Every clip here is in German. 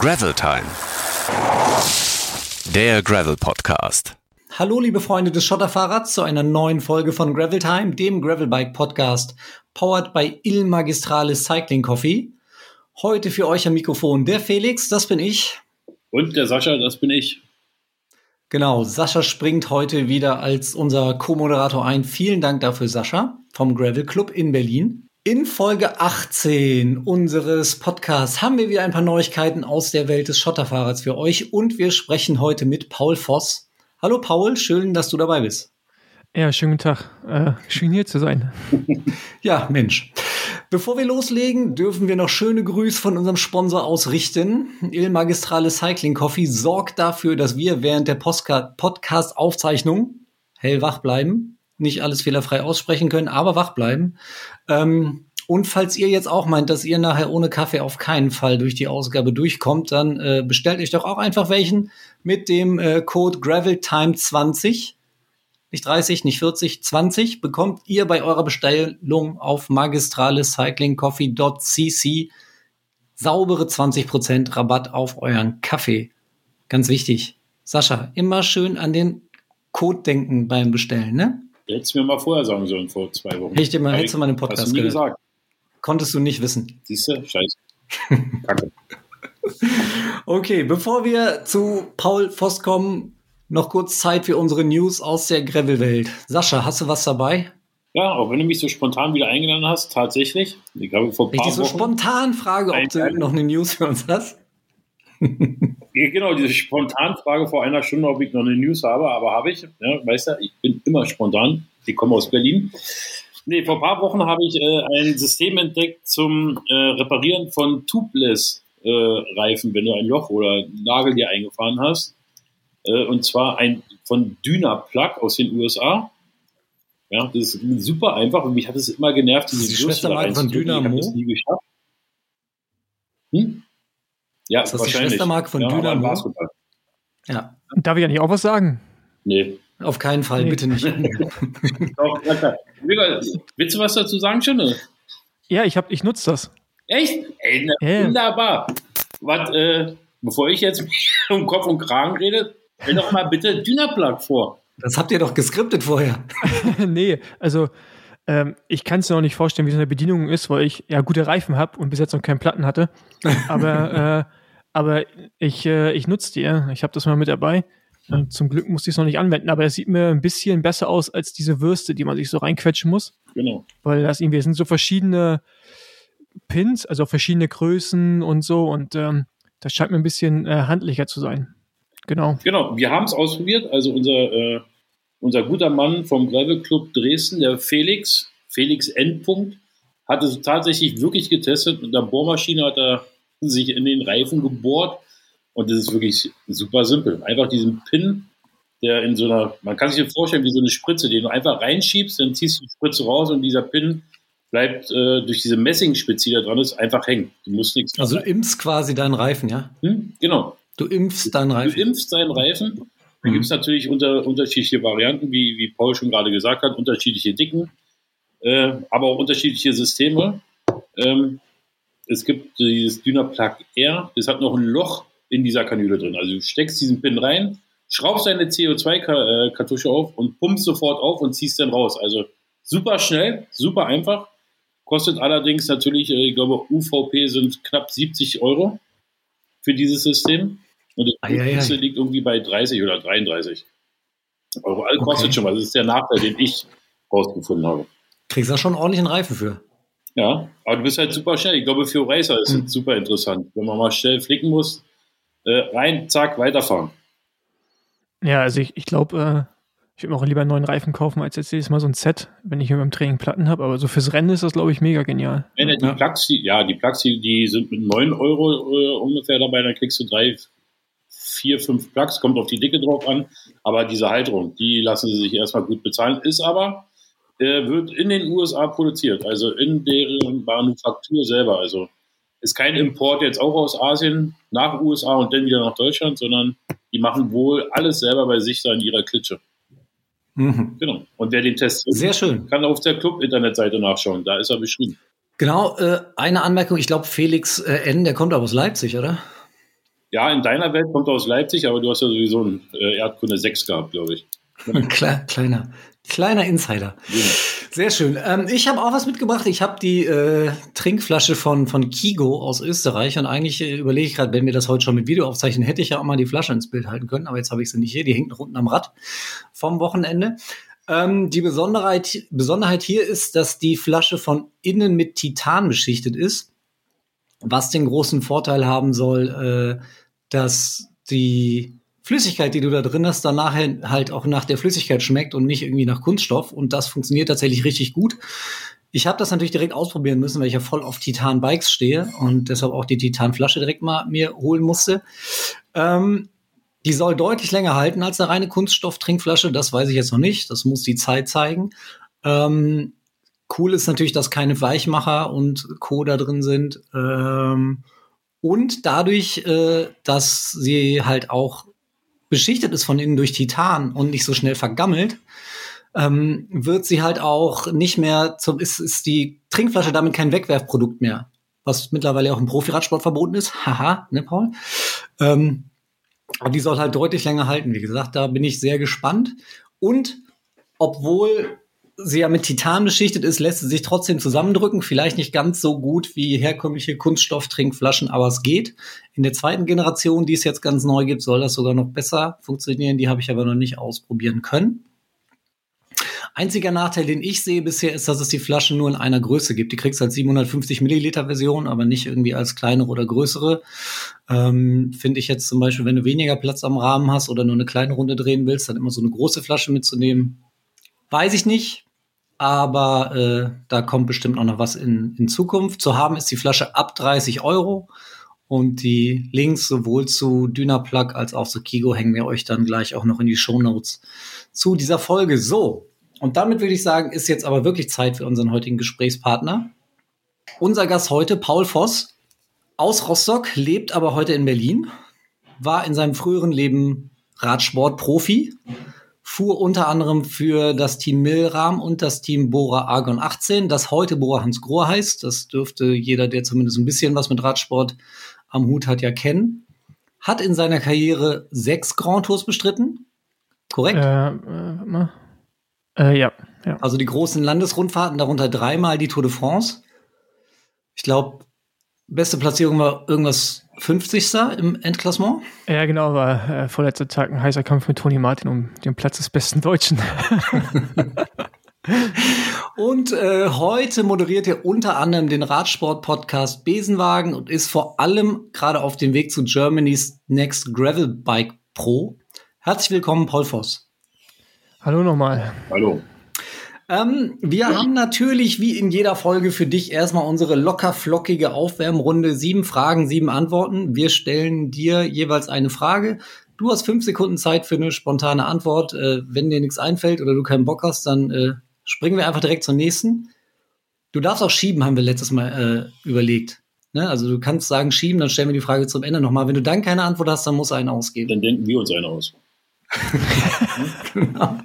Gravel Time. Der Gravel Podcast. Hallo, liebe Freunde des Schotterfahrrads, zu einer neuen Folge von Gravel Time, dem Gravelbike Podcast, powered by Il Magistrale Cycling Coffee. Heute für euch am Mikrofon der Felix, das bin ich. Und der Sascha, das bin ich. Genau, Sascha springt heute wieder als unser Co-Moderator ein. Vielen Dank dafür, Sascha, vom Gravel Club in Berlin. In Folge 18 unseres Podcasts haben wir wieder ein paar Neuigkeiten aus der Welt des Schotterfahrrads für euch und wir sprechen heute mit Paul Voss. Hallo Paul, schön, dass du dabei bist. Ja, schönen guten Tag. Äh, schön hier zu sein. ja, Mensch. Bevor wir loslegen, dürfen wir noch schöne Grüße von unserem Sponsor ausrichten. Il Magistrale Cycling Coffee sorgt dafür, dass wir während der Podcast-Aufzeichnung hellwach bleiben nicht alles fehlerfrei aussprechen können, aber wach bleiben. Ähm, und falls ihr jetzt auch meint, dass ihr nachher ohne Kaffee auf keinen Fall durch die Ausgabe durchkommt, dann äh, bestellt euch doch auch einfach welchen mit dem äh, Code GravelTime20. Nicht 30, nicht 40, 20 bekommt ihr bei eurer Bestellung auf magistralecyclingcoffee.cc saubere 20% Rabatt auf euren Kaffee. Ganz wichtig. Sascha, immer schön an den Code denken beim Bestellen, ne? Hättest du mir mal vorher sagen sollen, vor zwei Wochen. Hätte mal, hättest du mal einen Podcast hast du nie gesagt. Konntest du nicht wissen. Siehst du? Scheiße. Kacke. okay, bevor wir zu Paul Voss kommen, noch kurz Zeit für unsere News aus der Gravel-Welt. Sascha, hast du was dabei? Ja, auch wenn du mich so spontan wieder eingeladen hast, tatsächlich. Ich glaube, vor ein paar ich dich so Wochen spontan frage, ob du noch eine News für uns hast. genau, diese Spontanfrage vor einer Stunde, ob ich noch eine News habe, aber habe ich. Ja, weißt du, ich bin immer spontan. Ich komme aus Berlin. Nee, vor ein paar Wochen habe ich äh, ein System entdeckt zum äh, Reparieren von Tubeless-Reifen, äh, wenn du ein Loch oder einen Nagel dir eingefahren hast. Äh, und zwar ein von Dynaplug aus den USA. Ja, das ist super einfach und mich hat es immer genervt, diese die Schwestermarke von Dynamo. Ich habe das nie geschafft. Hm? Ja, das ist die Schwestermarke von ja, Dynamo. Ja. Darf ich ja nicht auch was sagen? Nee. Auf keinen Fall, nee. bitte nicht. Doch, Willst du was dazu sagen, Schöne? Ja, ich, ich nutze das. Echt? Ey, na, yeah. Wunderbar. Was, äh, bevor ich jetzt um Kopf und Kragen rede, stell doch mal bitte Dynaplug vor. Das habt ihr doch geskriptet vorher. nee, also ähm, ich kann es mir noch nicht vorstellen, wie so eine Bedienung ist, weil ich ja gute Reifen habe und bis jetzt noch keinen Platten hatte. Aber äh, aber ich, äh, ich nutze die, ich habe das mal mit dabei. Und zum Glück musste ich es noch nicht anwenden, aber es sieht mir ein bisschen besser aus als diese Würste, die man sich so reinquetschen muss. Genau. Weil das irgendwie sind so verschiedene Pins, also verschiedene Größen und so und ähm, das scheint mir ein bisschen äh, handlicher zu sein. Genau. Genau, wir haben es ausprobiert. Also unser, äh, unser guter Mann vom Gravel Club Dresden, der Felix, Felix Endpunkt, hat es tatsächlich wirklich getestet. Mit der Bohrmaschine hat er sich in den Reifen gebohrt. Und das ist wirklich super simpel. Einfach diesen Pin, der in so einer, man kann sich vorstellen wie so eine Spritze, den du einfach reinschiebst, dann ziehst du die Spritze raus und dieser Pin bleibt äh, durch diese Messingspitze, die da dran ist, einfach hängen. Du musst nichts Also du impfst quasi deinen Reifen, ja? Hm? Genau. Du impfst deinen Reifen. Du impfst deinen Reifen. Da mhm. gibt es natürlich unter, unterschiedliche Varianten, wie, wie Paul schon gerade gesagt hat, unterschiedliche Dicken, äh, aber auch unterschiedliche Systeme. Ähm, es gibt dieses Dynaplug R, das hat noch ein Loch in dieser Kanüle drin. Also du steckst diesen Pin rein, schraubst deine CO2-Kartusche auf und pumpst sofort auf und ziehst dann raus. Also super schnell, super einfach. Kostet allerdings natürlich, äh, ich glaube, UVP sind knapp 70 Euro für dieses System. Und das Preis liegt irgendwie bei 30 oder 33 Euro. Also kostet okay. schon was. Das ist der Nachteil, den ich rausgefunden habe. Kriegst du da schon ordentlich einen Reifen für? Ja, aber du bist halt super schnell. Ich glaube, für Racer ist es mhm. super interessant. Wenn man mal schnell flicken muss, äh, rein, zack, weiterfahren. Ja, also ich, ich glaube, äh, ich würde mir auch lieber einen neuen Reifen kaufen, als jetzt jedes Mal so ein Set, wenn ich beim Training Platten habe. Aber so fürs Rennen ist das, glaube ich, mega genial. Ja, die ja. Plugs, die, ja, die die, die sind mit 9 Euro äh, ungefähr dabei. Dann kriegst du drei, vier, fünf Plugs, kommt auf die Dicke drauf an. Aber diese Halterung, die lassen sie sich erstmal gut bezahlen. Ist aber äh, wird in den USA produziert, also in deren Manufaktur selber. Also ist kein Import jetzt auch aus Asien nach USA und dann wieder nach Deutschland, sondern die machen wohl alles selber bei sich da in ihrer Klitsche. Mhm. Genau. Und wer den Test Sehr schön. kann auf der Club-Internetseite nachschauen. Da ist er beschrieben. Genau, äh, eine Anmerkung. Ich glaube, Felix äh, N., der kommt aber aus Leipzig, oder? Ja, in deiner Welt kommt er aus Leipzig, aber du hast ja sowieso einen äh, Erdkunde 6 gehabt, glaube ich. Kle kleiner, kleiner Insider. Sehr schön. Ähm, ich habe auch was mitgebracht. Ich habe die äh, Trinkflasche von, von Kigo aus Österreich und eigentlich äh, überlege ich gerade, wenn wir das heute schon mit Video aufzeichnen, hätte ich ja auch mal die Flasche ins Bild halten können, aber jetzt habe ich sie nicht hier. Die hängt noch unten am Rad vom Wochenende. Ähm, die Besonderheit, Besonderheit hier ist, dass die Flasche von innen mit Titan beschichtet ist, was den großen Vorteil haben soll, äh, dass die Flüssigkeit, die du da drin hast, dann nachher halt auch nach der Flüssigkeit schmeckt und nicht irgendwie nach Kunststoff. Und das funktioniert tatsächlich richtig gut. Ich habe das natürlich direkt ausprobieren müssen, weil ich ja voll auf Titan-Bikes stehe und deshalb auch die Titan-Flasche direkt mal mir holen musste. Ähm, die soll deutlich länger halten als eine reine Kunststoff-Trinkflasche. Das weiß ich jetzt noch nicht. Das muss die Zeit zeigen. Ähm, cool ist natürlich, dass keine Weichmacher und Co. da drin sind. Ähm, und dadurch, äh, dass sie halt auch beschichtet ist von innen durch Titan und nicht so schnell vergammelt, ähm, wird sie halt auch nicht mehr zum, ist, ist die Trinkflasche damit kein Wegwerfprodukt mehr, was mittlerweile auch im Profiradsport verboten ist. Haha, ne, Paul? Ähm, aber die soll halt deutlich länger halten. Wie gesagt, da bin ich sehr gespannt. Und obwohl sie ja mit Titan beschichtet ist, lässt sie sich trotzdem zusammendrücken. Vielleicht nicht ganz so gut wie herkömmliche Kunststofftrinkflaschen, aber es geht. In der zweiten Generation, die es jetzt ganz neu gibt, soll das sogar noch besser funktionieren. Die habe ich aber noch nicht ausprobieren können. Einziger Nachteil, den ich sehe bisher, ist, dass es die Flaschen nur in einer Größe gibt. Die kriegst als 750 Milliliter Version, aber nicht irgendwie als kleinere oder größere. Ähm, Finde ich jetzt zum Beispiel, wenn du weniger Platz am Rahmen hast oder nur eine kleine Runde drehen willst, dann immer so eine große Flasche mitzunehmen. Weiß ich nicht aber äh, da kommt bestimmt auch noch was in, in Zukunft. Zu haben ist die Flasche ab 30 Euro und die Links sowohl zu Dynaplug als auch zu Kigo hängen wir euch dann gleich auch noch in die Show Notes zu dieser Folge. So, und damit würde ich sagen, ist jetzt aber wirklich Zeit für unseren heutigen Gesprächspartner. Unser Gast heute, Paul Voss, aus Rostock, lebt aber heute in Berlin, war in seinem früheren Leben Radsportprofi, fuhr unter anderem für das Team Milram und das Team Bora Argon 18, das heute Bora Hans Grohe heißt. Das dürfte jeder, der zumindest ein bisschen was mit Radsport am Hut hat, ja kennen. Hat in seiner Karriere sechs Grand Tours bestritten. Korrekt? Äh, äh, äh, ja, ja. Also die großen Landesrundfahrten, darunter dreimal die Tour de France. Ich glaube, beste Platzierung war irgendwas 50. im Endklassement. Ja, genau, war äh, vorletzter Tag ein heißer Kampf mit Toni Martin um den Platz des besten Deutschen. und äh, heute moderiert er unter anderem den Radsport-Podcast Besenwagen und ist vor allem gerade auf dem Weg zu Germany's Next Gravel Bike Pro. Herzlich willkommen, Paul Voss. Hallo nochmal. Hallo. Ähm, wir haben natürlich wie in jeder Folge für dich erstmal unsere locker flockige Aufwärmrunde. Sieben Fragen, sieben Antworten. Wir stellen dir jeweils eine Frage. Du hast fünf Sekunden Zeit für eine spontane Antwort. Äh, wenn dir nichts einfällt oder du keinen Bock hast, dann äh, springen wir einfach direkt zur nächsten. Du darfst auch schieben, haben wir letztes Mal äh, überlegt. Ne? Also du kannst sagen schieben, dann stellen wir die Frage zum Ende nochmal. Wenn du dann keine Antwort hast, dann muss einen ausgeben. Dann denken wir uns eine aus. genau.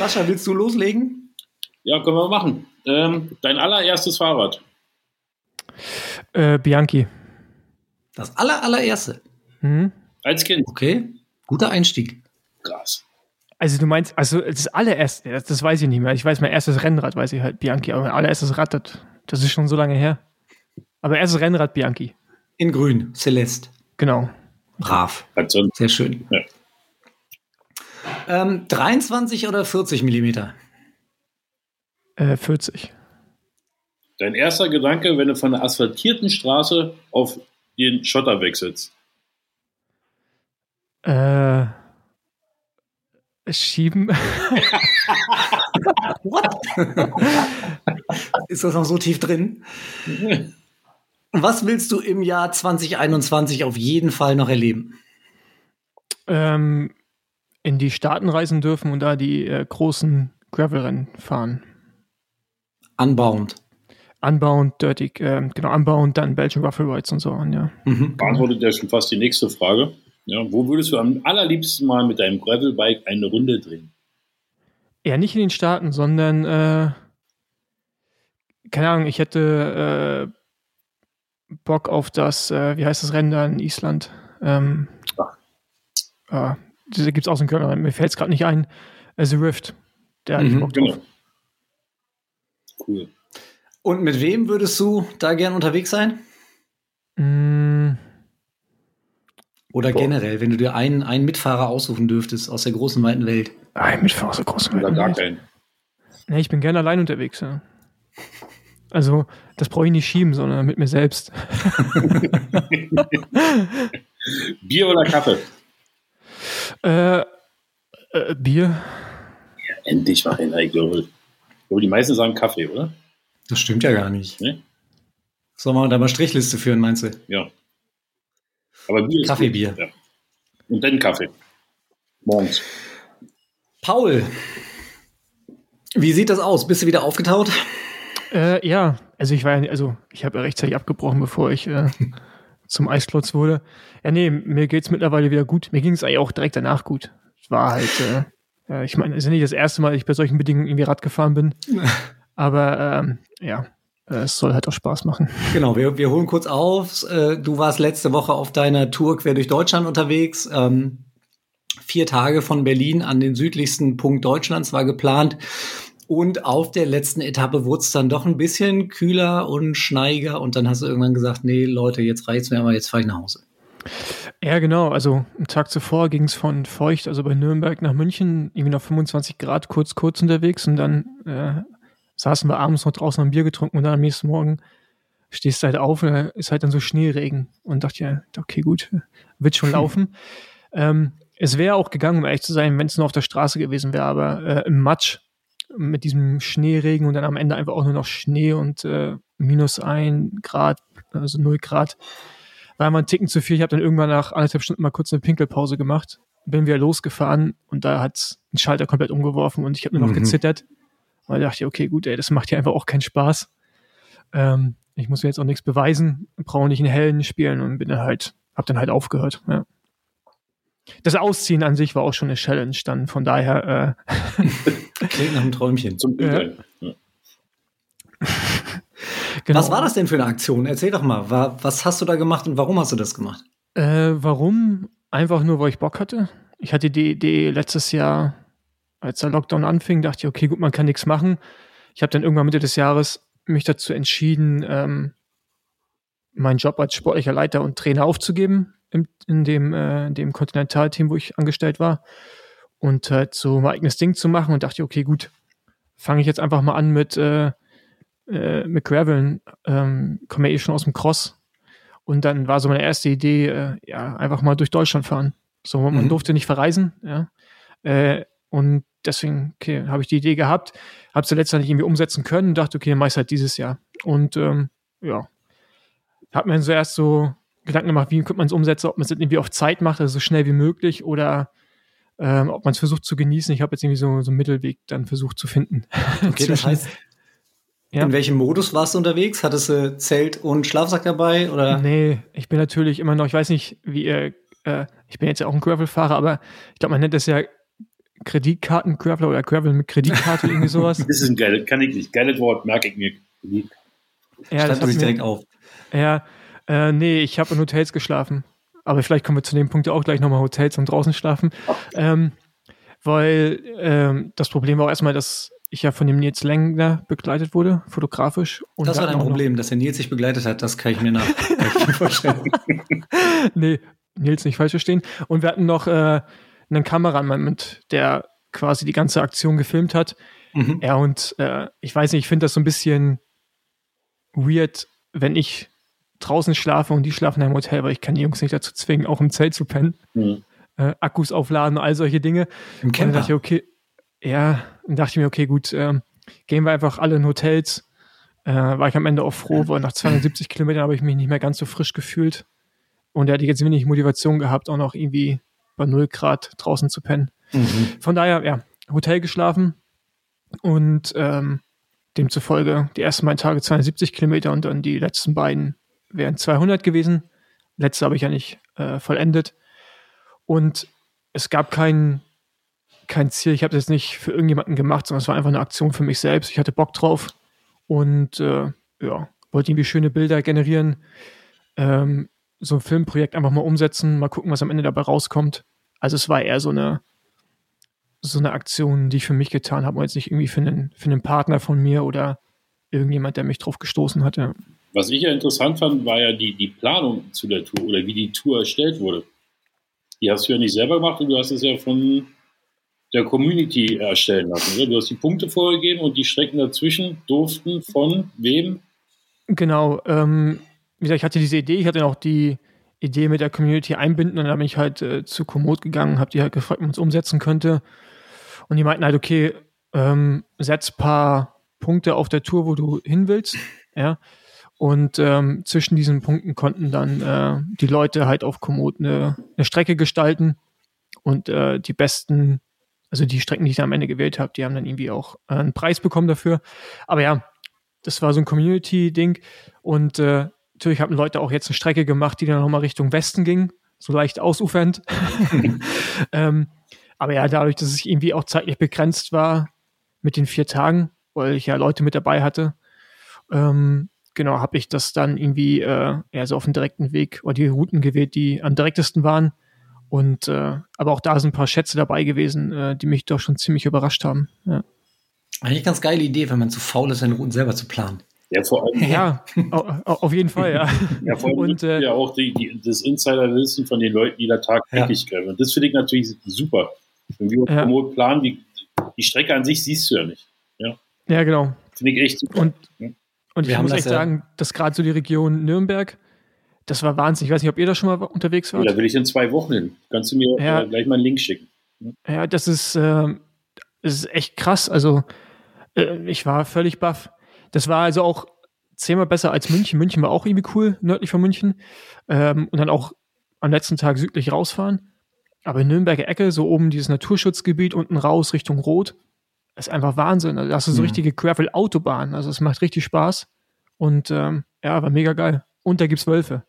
Sascha, willst du loslegen? Ja, können wir machen. Ähm, dein allererstes Fahrrad? Äh, Bianchi. Das aller, allererste? Mhm. Als Kind? Okay, guter Einstieg. Krass. Also du meinst, also das allererste, das, das, weiß ich nicht mehr. Ich weiß, mein erstes Rennrad weiß ich halt, Bianchi, aber mein allererstes Rad, das, das ist schon so lange her. Aber erstes Rennrad Bianchi. In grün, Celeste. Genau. Brav. Sehr schön. Ja. Ähm, 23 oder 40 Millimeter? Äh, 40. Dein erster Gedanke, wenn du von der asphaltierten Straße auf den Schotter wechselst? Äh, schieben. What? Ist das noch so tief drin? Was willst du im Jahr 2021 auf jeden Fall noch erleben? Ähm, in die Staaten reisen dürfen und da die äh, großen Gravelrennen fahren. Unbound. Unbound, Dirty, äh, genau, Unbound, dann Belgian Ruffle Rides und so an, ja. Mhm. Beantwortet ja schon fast die nächste Frage. Ja, wo würdest du am allerliebsten mal mit deinem Gravelbike eine Runde drehen? Ja, nicht in den Staaten, sondern, äh, keine Ahnung, ich hätte Bock auf das, äh, wie heißt das Rennen da in Island? Ähm, äh, diese gibt es auch so einen Körper, mir fällt es gerade nicht ein. Äh, The Rift. Der ich Mhm, Bock drauf. Genau. Cool. Und mit wem würdest du da gern unterwegs sein? Mm, Oder Boah. generell, wenn du dir einen, einen Mitfahrer aussuchen dürftest aus der großen, weiten Welt? ah, mit aus der großen Oder Welt. gar Nee, keinen. ich bin gerne allein unterwegs, ja. Also, das brauche ich nicht schieben, sondern mit mir selbst. Bier oder Kaffee? Äh, äh, Bier? Endlich mal glaube. Ich glaube, die meisten sagen Kaffee, oder? Das stimmt ja gar nicht. Ne? Sollen wir da mal Strichliste führen, meinst du? Ja. Aber Bier ist Kaffeebier. Ja. Und dann Kaffee. Morgens. Paul, wie sieht das aus? Bist du wieder aufgetaut? Äh, ja, also ich war ja, also ich habe ja rechtzeitig abgebrochen, bevor ich äh, zum Eisklotz wurde. Ja, nee, mir geht's mittlerweile wieder gut. Mir ging es eigentlich auch direkt danach gut. Es war halt, äh, äh, ich meine, es ist ja nicht das erste Mal, dass ich bei solchen Bedingungen irgendwie Rad gefahren bin. Aber ähm, ja, äh, es soll halt auch Spaß machen. Genau, wir, wir holen kurz auf. Äh, Du warst letzte Woche auf deiner Tour quer durch Deutschland unterwegs. Ähm, vier Tage von Berlin an den südlichsten Punkt Deutschlands war geplant. Und auf der letzten Etappe wurde es dann doch ein bisschen kühler und schneiger. Und dann hast du irgendwann gesagt, nee, Leute, jetzt reicht's mir, aber jetzt fahre ich nach Hause. Ja, genau. Also einen Tag zuvor ging es von feucht, also bei Nürnberg nach München, irgendwie noch 25 Grad, kurz, kurz unterwegs und dann äh, saßen wir abends noch draußen am Bier getrunken und dann am nächsten Morgen stehst du halt auf und da ist halt dann so Schneeregen und dachte ja, okay, gut, wird schon laufen. ähm, es wäre auch gegangen, um ehrlich zu sein, wenn es nur auf der Straße gewesen wäre, aber äh, im Matsch mit diesem Schneeregen und dann am Ende einfach auch nur noch Schnee und äh, minus ein Grad, also null Grad war mal ein Ticken zu viel. Ich habe dann irgendwann nach anderthalb Stunden mal kurz eine Pinkelpause gemacht, bin wieder losgefahren und da hat ein Schalter komplett umgeworfen und ich habe nur noch Mhm. gezittert. Und da dachte ich, okay, gut, ey, das macht ja einfach auch keinen Spaß. Ähm, ich muss mir jetzt auch nichts beweisen, brauche nicht in Hellen spielen und bin dann halt, hab dann halt aufgehört. Ja. Das Ausziehen an sich war auch schon eine Challenge, dann von daher, äh, Klingt nach einem Träumchen. Zum. Ja. genau. Was war das denn für eine Aktion? Erzähl doch mal. Wa- Was hast du da gemacht und warum hast du das gemacht? Äh, warum? Einfach nur, weil ich Bock hatte. Ich hatte die Idee letztes Jahr, als der Lockdown anfing, dachte ich, okay, gut, man kann nichts machen. Ich habe dann irgendwann Mitte des Jahres mich dazu entschieden, ähm, meinen Job als sportlicher Leiter und Trainer aufzugeben im, in dem, äh, in dem Kontinentalteam, wo ich angestellt war. Und halt so mein eigenes Ding zu machen und dachte, okay, gut, fange ich jetzt einfach mal an mit, äh, äh, mit Graveln. Ähm, komme ja eh schon aus dem Cross. Und dann war so meine erste Idee, äh, ja, einfach mal durch Deutschland fahren. So, man Mhm. durfte nicht verreisen, ja. Äh, und deswegen, okay, habe ich die Idee gehabt, habe sie letztendlich irgendwie umsetzen können und dachte, okay, dann mach ich's halt dieses Jahr. Und ähm, ja, habe mir dann so erst so Gedanken gemacht, wie könnte man es umsetzen, ob man es irgendwie auf Zeit macht, also so schnell wie möglich, oder ähm, ob man es versucht zu genießen. Ich habe jetzt irgendwie so, so einen Mittelweg dann versucht zu finden. Okay, das heißt, Ja. in welchem Modus warst du unterwegs? Hattest du Zelt und Schlafsack dabei? Oder? Nee, ich bin natürlich immer noch, ich weiß nicht, wie ihr, äh, ich bin jetzt ja auch ein Gravel-Fahrer, aber ich glaube, man nennt das ja Kreditkarten-Graveler oder Gravel mit Kreditkarte, irgendwie sowas. Das ist ein geiles, kann ich nicht. Geiles Wort, merke ich mir. Ja, Schreib das du hat dich mir, direkt auf. ja äh, nee, ich habe in Hotels geschlafen. Aber vielleicht kommen wir zu dem Punkt ja auch gleich nochmal Hotels und draußen schlafen. Ähm, weil ähm, das Problem war auch erstmal, dass ich ja von dem Nils Längler begleitet wurde, fotografisch. Und Das war dein Problem, dass der Nils sich begleitet hat. Das kann ich mir nach vorstellen. nee, Nils nicht falsch verstehen. Und wir hatten noch äh, einen Kameramann mit, der quasi die ganze Aktion gefilmt hat. Mhm. Ja, und äh, ich weiß nicht, ich finde das so ein bisschen weird, wenn ich draußen schlafe und die schlafen im Hotel, weil ich kann die Jungs nicht dazu zwingen, auch im Zelt zu pennen. Mhm. Äh, Akkus aufladen, all solche Dinge. Im Und dann Camper. dachte ich, okay, ja, dann dachte ich mir, okay, gut, ähm, gehen wir einfach alle in Hotels. Äh, war ich am Ende auch froh, weil nach 270 Kilometern habe ich mich nicht mehr ganz so frisch gefühlt. Und da hatte ich jetzt wenig Motivation gehabt, auch noch irgendwie bei 0 Grad draußen zu pennen. Mhm. Von daher, ja, Hotel geschlafen und ähm, demzufolge die ersten beiden Tage 270 Kilometer und dann die letzten beiden wären 200 gewesen. Letzte habe ich ja nicht äh, vollendet. Und es gab kein, kein Ziel. Ich habe das jetzt nicht für irgendjemanden gemacht, sondern es war einfach eine Aktion für mich selbst. Ich hatte Bock drauf. Und äh, ja, wollte irgendwie schöne Bilder generieren, ähm, so ein Filmprojekt einfach mal umsetzen, mal gucken, was am Ende dabei rauskommt. Also es war eher so eine, so eine Aktion, die ich für mich getan habe und jetzt nicht irgendwie für einen, für einen Partner von mir oder irgendjemand, der mich drauf gestoßen hatte. Was ich ja interessant fand, war ja die, die Planung zu der Tour oder wie die Tour erstellt wurde. Die hast du ja nicht selber gemacht und du hast es ja von der Community erstellen lassen. Oder? Du hast die Punkte vorgegeben und die Strecken dazwischen durften von wem? Genau. Ähm, wie gesagt, ich hatte diese Idee, ich hatte auch die Idee mit der Community einbinden und dann bin ich halt äh, zu Komoot gegangen, habe die halt gefragt, ob man es umsetzen könnte. Und die meinten halt, okay, ähm, setz paar Punkte auf der Tour, wo du hin willst. Ja. Und ähm, zwischen diesen Punkten konnten dann äh, die Leute halt auf Komoot eine, eine Strecke gestalten. Und äh, die besten, also die Strecken, die ich am Ende gewählt habe, die haben dann irgendwie auch äh, einen Preis bekommen dafür. Aber ja, das war so ein Community-Ding. Und äh, natürlich haben Leute auch jetzt eine Strecke gemacht, die dann nochmal Richtung Westen ging, so leicht ausufernd. ähm, aber ja, dadurch, dass es irgendwie auch zeitlich begrenzt war mit den vier Tagen, weil ich ja Leute mit dabei hatte, ähm, genau, habe ich das dann irgendwie äh, eher so auf dem direkten Weg oder die Routen gewählt, die am direktesten waren. Und äh, aber auch da sind ein paar Schätze dabei gewesen, äh, die mich doch schon ziemlich überrascht haben. Ja. Eigentlich ganz geile Idee, wenn man zu faul ist, seine Routen selber zu planen. Ja, vor allem. Ja, auf jeden Fall, ja. Ja, vor allem und, äh, ja auch die, die, das Insiderwissen von den Leuten, die da tagtäglich ja. greifen. Und das finde ich natürlich super. Wenn wir ja. remote planen, die, die Strecke an sich siehst du ja nicht. Ja, ja genau. Finde ich echt super. Und, und ich muss echt ja sagen, dass gerade so die Region Nürnberg, das war Wahnsinn. Ich weiß nicht, ob ihr da schon mal unterwegs wart. Ja, da will ich in zwei Wochen hin. Kannst du mir ja. äh, gleich mal einen Link schicken? Ja, das ist, äh, das ist echt krass. Also, äh, ich war völlig baff. Das war also auch zehnmal besser als München. München war auch irgendwie cool, nördlich von München. Ähm, und dann auch am letzten Tag südlich rausfahren. Aber in Nürnberger Ecke, so oben dieses Naturschutzgebiet, unten raus Richtung Rot, ist einfach Wahnsinn. Also, das ist so mhm. richtige Gravel-Autobahn. Also es macht richtig Spaß. Und ähm, ja, war mega geil. Und da gibt's Wölfe.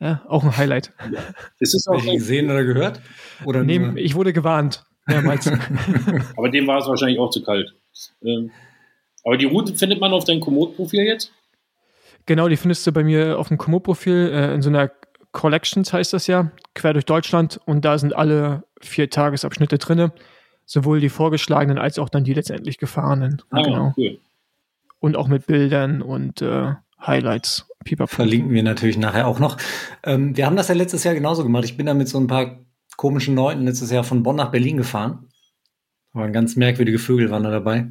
Ja, auch ein Highlight. Ja. Ist es auch gesehen oder gehört? Oder nee, ich wurde gewarnt. Mehrmals. Aber dem war es wahrscheinlich auch zu kalt. Ähm, aber die Route findet man auf deinem Komoot-Profil jetzt? Genau, die findest du bei mir auf dem Komoot-Profil äh, in so einer Collections heißt das ja, quer durch Deutschland und da sind alle vier Tagesabschnitte drin, sowohl die vorgeschlagenen als auch dann die letztendlich gefahrenen. Ah, genau. cool. Und auch mit Bildern und äh, Highlights. Pipapo. Verlinken wir natürlich nachher auch noch. Ähm, wir haben das ja letztes Jahr genauso gemacht. Ich bin da mit so ein paar komischen Leuten letztes Jahr von Bonn nach Berlin gefahren. Da waren ganz merkwürdige Vögel waren da dabei.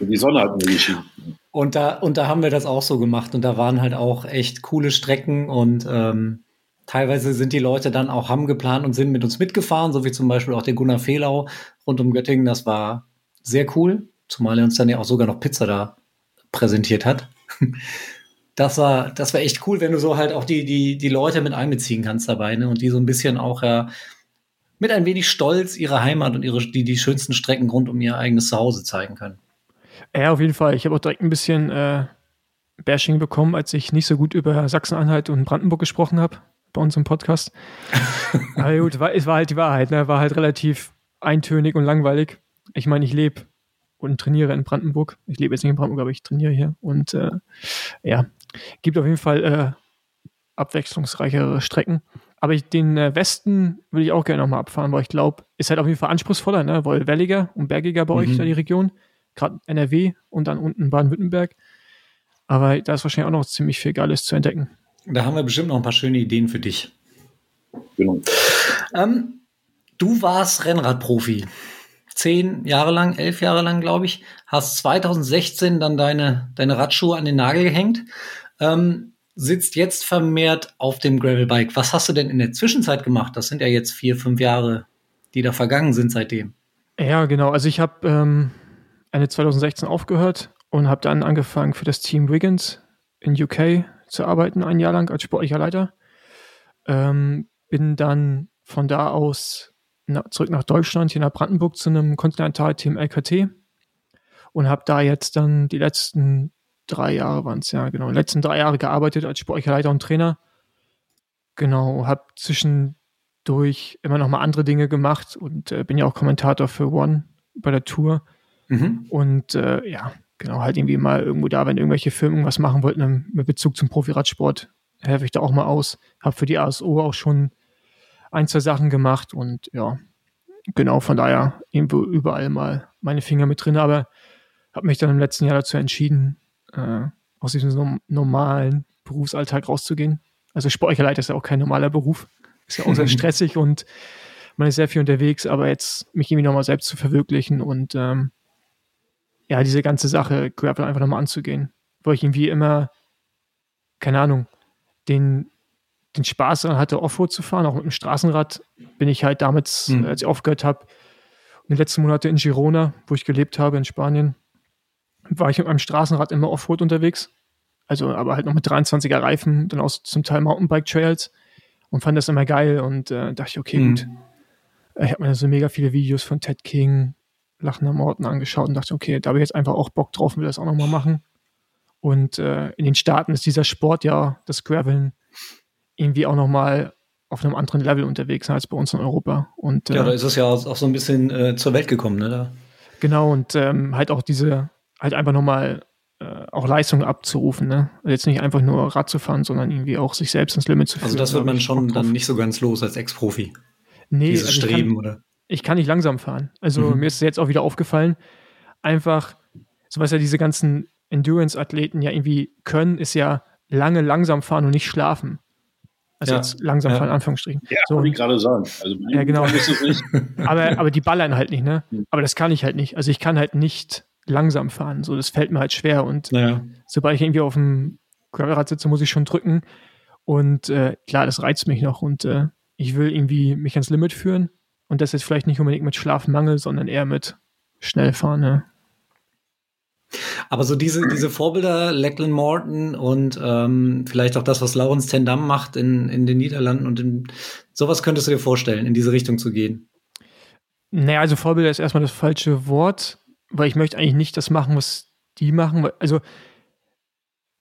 Und die Sonne hat mir geschienen. Und da, und da haben wir das auch so gemacht. Und da waren halt auch echt coole Strecken und ähm, teilweise sind die Leute dann auch haben geplant und sind mit uns mitgefahren, so wie zum Beispiel auch der Gunnar Fehlau rund um Göttingen. Das war sehr cool, zumal er uns dann ja auch sogar noch Pizza da präsentiert hat. Das war, das war echt cool, wenn du so halt auch die, die, die Leute mit einbeziehen kannst dabei, ne? Und die so ein bisschen auch ja, mit ein wenig Stolz ihre Heimat und ihre, die, die schönsten Strecken rund um ihr eigenes Zuhause zeigen können. Ja, auf jeden Fall. Ich habe auch direkt ein bisschen äh, Bashing bekommen, als ich nicht so gut über Sachsen-Anhalt und Brandenburg gesprochen habe bei uns im Podcast. Aber gut, war, es war halt die Wahrheit, ne? War halt relativ eintönig und langweilig. Ich meine, ich lebe und trainiere in Brandenburg. Ich lebe jetzt nicht in Brandenburg, aber ich trainiere hier. Und äh, ja, gibt auf jeden Fall äh, abwechslungsreichere Strecken. Aber ich, den äh, Westen will ich auch gerne nochmal abfahren, weil ich glaube, ist halt auf jeden Fall anspruchsvoller, ne? Weil welliger und bergiger bei mhm. euch da die Region gerade NRW und dann unten Baden-Württemberg. Aber da ist wahrscheinlich auch noch ziemlich viel Geiles zu entdecken. Da haben wir bestimmt noch ein paar schöne Ideen für dich. Genau. Ähm, du warst Rennradprofi. Zehn Jahre lang, elf Jahre lang, glaube ich. Hast 2016 dann deine, deine Radschuhe an den Nagel gehängt. Ähm, sitzt jetzt vermehrt auf dem Gravelbike. Was hast du denn in der Zwischenzeit gemacht? Das sind ja jetzt vier, fünf Jahre, die da vergangen sind seitdem. Ja, genau. Also ich habe ähm, Ende 2016 aufgehört und habe dann angefangen für das Team Wiggins in UK zu arbeiten, ein Jahr lang als sportlicher Leiter. Ähm, bin dann von da aus na, zurück nach Deutschland, hier nach Brandenburg zu einem Kontinentalteam LKT und habe da jetzt dann die letzten drei Jahre waren es ja, genau, die letzten drei Jahre gearbeitet als sportlicher Leiter und Trainer. Genau, habe zwischendurch immer noch mal andere Dinge gemacht und äh, bin ja auch Kommentator für One bei der Tour. Mhm. Und äh, ja, genau, halt irgendwie mal irgendwo da, wenn irgendwelche Firmen was machen wollten mit Bezug zum Profiradsport, helfe ich da auch mal aus. Habe für die ASO auch schon ein, zwei Sachen gemacht und ja, genau, von daher irgendwo überall mal meine Finger mit drin, aber habe mich dann im letzten Jahr dazu entschieden, äh, aus diesem normalen Berufsalltag rauszugehen. Also Sportleiter ist ja auch kein normaler Beruf. Ist ja auch sehr stressig und man ist sehr viel unterwegs, aber jetzt mich irgendwie nochmal selbst zu verwirklichen und ähm, ja, diese ganze Sache Gravel einfach nochmal anzugehen. Wo ich irgendwie immer, keine Ahnung, den, den Spaß daran hatte, Offroad zu fahren, auch mit dem Straßenrad, bin ich halt damals, mhm. als ich aufgehört habe, in den letzten Monaten in Girona, wo ich gelebt habe, in Spanien, war ich mit meinem Straßenrad immer Offroad unterwegs. Also, aber halt noch mit 23er Reifen, dann auch zum Teil Mountainbike-Trails und fand das immer geil und äh, dachte, okay, mhm. gut. Ich habe mir so mega viele Videos von Ted King, Lachender Morten angeschaut und dachte, okay, da habe ich jetzt einfach auch Bock drauf und will das auch nochmal machen. Und äh, in den Staaten ist dieser Sport ja, das Graveln, irgendwie auch nochmal auf einem anderen Level unterwegs als bei uns in Europa. Und, ja, äh, da ist es ja auch so ein bisschen äh, zur Welt gekommen, ne? Da. Genau, und ähm, halt auch diese, halt einfach nochmal äh, auch Leistung abzurufen, ne? Also jetzt nicht einfach nur Rad zu fahren, sondern irgendwie auch sich selbst ins Limit zu führen. Also das wird man schon dann nicht so ganz los als Ex-Profi. Nee, Dieses also Streben, kann, oder? Ich kann nicht langsam fahren. Also mhm. mir ist jetzt auch wieder aufgefallen, einfach, so was ja diese ganzen Endurance-Athleten ja irgendwie können, ist ja lange langsam fahren und nicht schlafen. Also ja. jetzt langsam ja. fahren, Anführungsstrichen. Ja, so, ich gerade sagen. Also ja, genau. aber, aber die ballern halt nicht, ne? Mhm. Aber das kann ich halt nicht. Also ich kann halt nicht langsam fahren. So, das fällt mir halt schwer. Und ja. sobald ich irgendwie auf dem Gravelrad sitze, muss ich schon drücken. Und äh, klar, das reizt mich noch. Und äh, ich will irgendwie mich ans Limit führen. Und das ist vielleicht nicht unbedingt mit Schlafmangel, sondern eher mit Schnellfahren. Ne? Aber so diese, diese Vorbilder, Lachlan Morton und ähm, vielleicht auch das, was Laurens Tendam macht in, in den Niederlanden und in, sowas könntest du dir vorstellen, in diese Richtung zu gehen? Naja, also Vorbilder ist erstmal das falsche Wort weil ich möchte eigentlich nicht das machen, was die machen. Also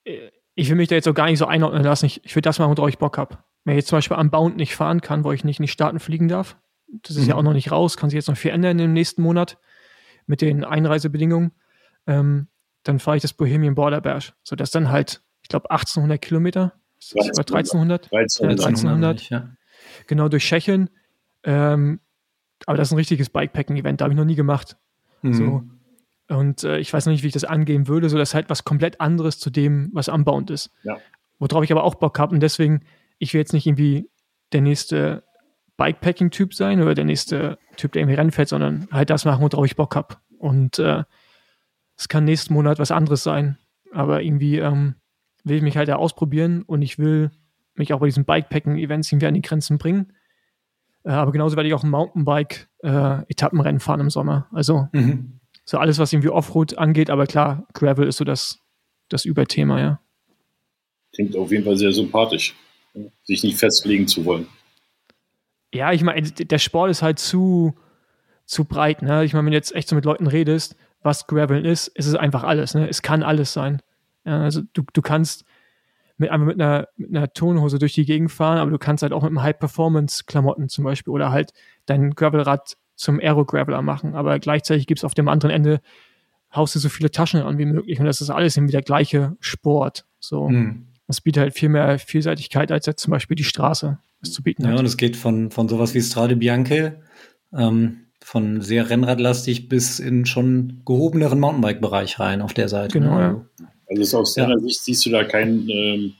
äh, ich will mich da jetzt auch gar nicht so einordnen lassen. Ich, ich will das machen, worauf ich Bock habe. Wenn ich jetzt zum Beispiel am Bound nicht fahren kann, wo ich nicht in die Staaten fliegen darf, das ist mhm. ja auch noch nicht raus, kann sich jetzt noch viel ändern im nächsten Monat mit den Einreisebedingungen, ähm, dann fahre ich das Bohemian Border Bash. So, das dann halt, ich glaube, 1800 Kilometer. Ist das 1300? 1300. Ja, 1300. Ja. Genau, durch Tschechien. Ähm, aber das ist ein richtiges Bikepacking-Event, da habe ich noch nie gemacht. Mhm. So, und äh, ich weiß noch nicht, wie ich das angehen würde, so dass halt was komplett anderes zu dem, was anbauend ist. Ja. Worauf ich aber auch Bock habe. Und deswegen, ich will jetzt nicht irgendwie der nächste Bikepacking-Typ sein oder der nächste Typ, der irgendwie Rennen fährt, sondern halt das machen, worauf ich Bock habe. Und äh, es kann nächsten Monat was anderes sein. Aber irgendwie ähm, will ich mich halt da ausprobieren und ich will mich auch bei diesen Bikepacking-Events irgendwie an die Grenzen bringen. Äh, aber genauso werde ich auch ein Mountainbike-Etappenrennen äh, fahren im Sommer. Also mhm so alles, was irgendwie Offroad angeht, aber klar, Gravel ist so das, das Überthema, ja. Klingt auf jeden Fall sehr sympathisch, sich nicht festlegen zu wollen. Ja, ich meine, der Sport ist halt zu, zu breit, ne? Ich meine, wenn du jetzt echt so mit Leuten redest, was Gravel ist, ist es einfach alles, ne? Es kann alles sein. Ja, also du, du kannst mit, einmal mit einer, mit einer Tonhose durch die Gegend fahren, aber du kannst halt auch mit einem High-Performance-Klamotten zum Beispiel oder halt dein Gravelrad zum Aero-Graveler machen, aber gleichzeitig gibt es auf dem anderen Ende, haust du so viele Taschen an wie möglich und das ist alles irgendwie der gleiche Sport. So. Mhm. Das bietet halt viel mehr Vielseitigkeit, als jetzt zum Beispiel die Straße es zu bieten hat. Ja, und es geht von, von sowas wie Strade Bianche, ähm, von sehr Rennradlastig bis in schon gehobeneren Mountainbike-Bereich rein auf der Seite. Genau, ne? ja. Also aus deiner ja. Sicht siehst du da keinen ähm,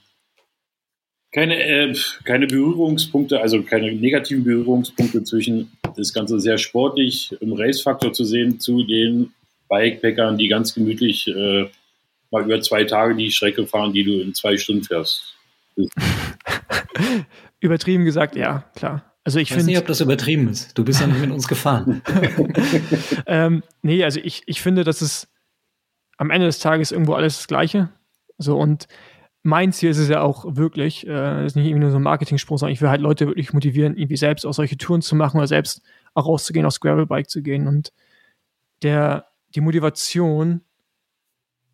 keine, äh, keine Berührungspunkte, also keine negativen Berührungspunkte zwischen das Ganze sehr sportlich im Race-Faktor zu sehen zu den Bikepackern, die ganz gemütlich äh, mal über zwei Tage die Strecke fahren, die du in zwei Stunden fährst. Übertrieben gesagt, ja, klar. Also ich, ich weiß nicht, ob das übertrieben ist. Du bist ja nicht mit uns gefahren. ähm, nee, also ich, ich finde, dass es am Ende des Tages irgendwo alles das Gleiche. So und mein Ziel ist es ja auch wirklich, äh, ist nicht irgendwie nur so ein Marketing-Spruch, sondern ich will halt Leute wirklich motivieren, irgendwie selbst auch solche Touren zu machen oder selbst auch rauszugehen, aufs Gravelbike zu gehen. Und der, die Motivation,